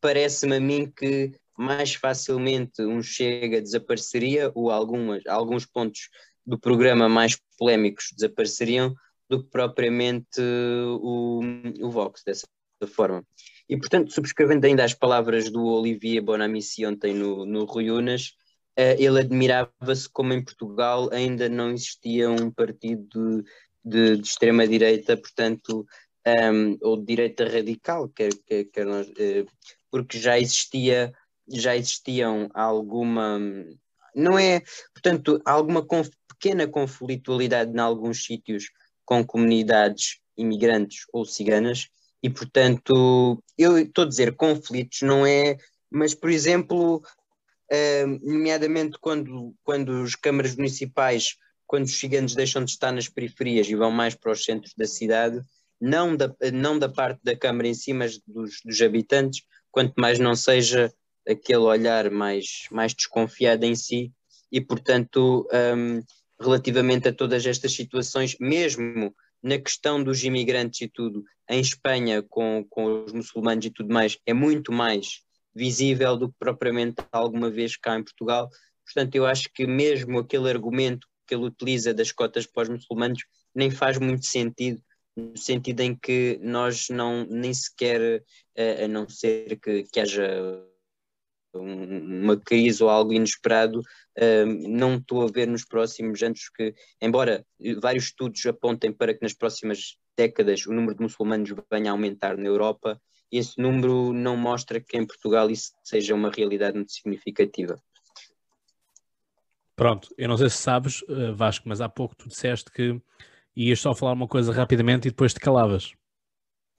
parece-me a mim que mais facilmente um Chega desapareceria ou algumas, alguns pontos do programa mais polémicos desapareceriam do que propriamente o, o Vox, dessa forma. E, portanto, subscrevendo ainda as palavras do Olivier Bonamici ontem no, no Rui Unas, uh, ele admirava-se como em Portugal ainda não existia um partido de, de extrema-direita, portanto, um, ou de direita radical, quer, quer, quer nós, uh, porque já existia, já existiam alguma, não é, portanto, alguma conf, pequena conflitualidade em alguns sítios com comunidades imigrantes ou ciganas, e portanto, eu estou a dizer conflitos, não é, mas por exemplo, uh, nomeadamente quando, quando as câmaras municipais, quando os ciganos deixam de estar nas periferias e vão mais para os centros da cidade, não da, não da parte da Câmara em si, mas dos, dos habitantes, quanto mais não seja aquele olhar mais, mais desconfiado em si, e portanto, um, relativamente a todas estas situações, mesmo na questão dos imigrantes e tudo, em Espanha, com, com os muçulmanos e tudo mais, é muito mais visível do que propriamente alguma vez cá em Portugal. Portanto, eu acho que mesmo aquele argumento que ele utiliza das cotas para os muçulmanos nem faz muito sentido, no sentido em que nós não nem sequer, a, a não ser que, que haja uma crise ou algo inesperado, não estou a ver nos próximos anos que, embora vários estudos apontem para que nas próximas décadas o número de muçulmanos venha a aumentar na Europa, esse número não mostra que em Portugal isso seja uma realidade muito significativa.
Pronto, eu não sei se sabes, eh, Vasco, mas há pouco tu disseste que ias só falar uma coisa rapidamente e depois te calavas.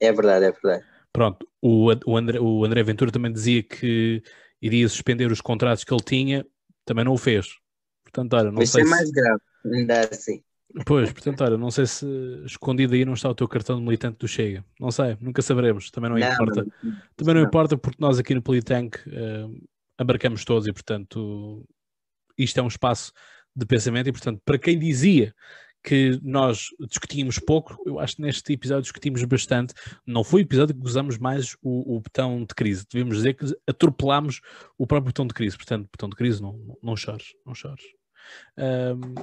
É verdade, é verdade.
Pronto, o, o, André, o André Ventura também dizia que iria suspender os contratos que ele tinha, também não o fez. Portanto, olha, não sei
ser
se...
mais grave, ainda assim.
Pois, portanto, olha, não sei se escondido aí não está o teu cartão de militante do Chega. Não sei, nunca saberemos, também não,
Não,
importa.
não,
Também não,
não.
importa porque nós aqui no Politank uh, abarcamos todos e, portanto, isto é um espaço de pensamento e, portanto, para quem dizia que nós discutíamos pouco, eu acho que neste episódio discutimos bastante. Não foi o episódio que usamos mais o, o botão de crise. Devemos dizer que atropelámos o próprio botão de crise. Portanto, botão de crise, não, não, chores, não chores. Ahm,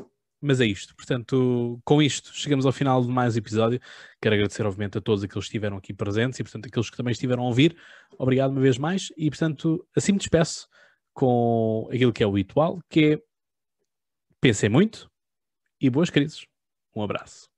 mas é isto. Portanto, com isto, chegamos ao final de mais um episódio. Quero agradecer, obviamente, a todos aqueles que estiveram aqui presentes e, portanto, aqueles que também estiveram a ouvir. Obrigado uma vez mais. E, portanto, assim me despeço com aquilo que é o ritual, que é pensem muito e boas crises. Um abraço.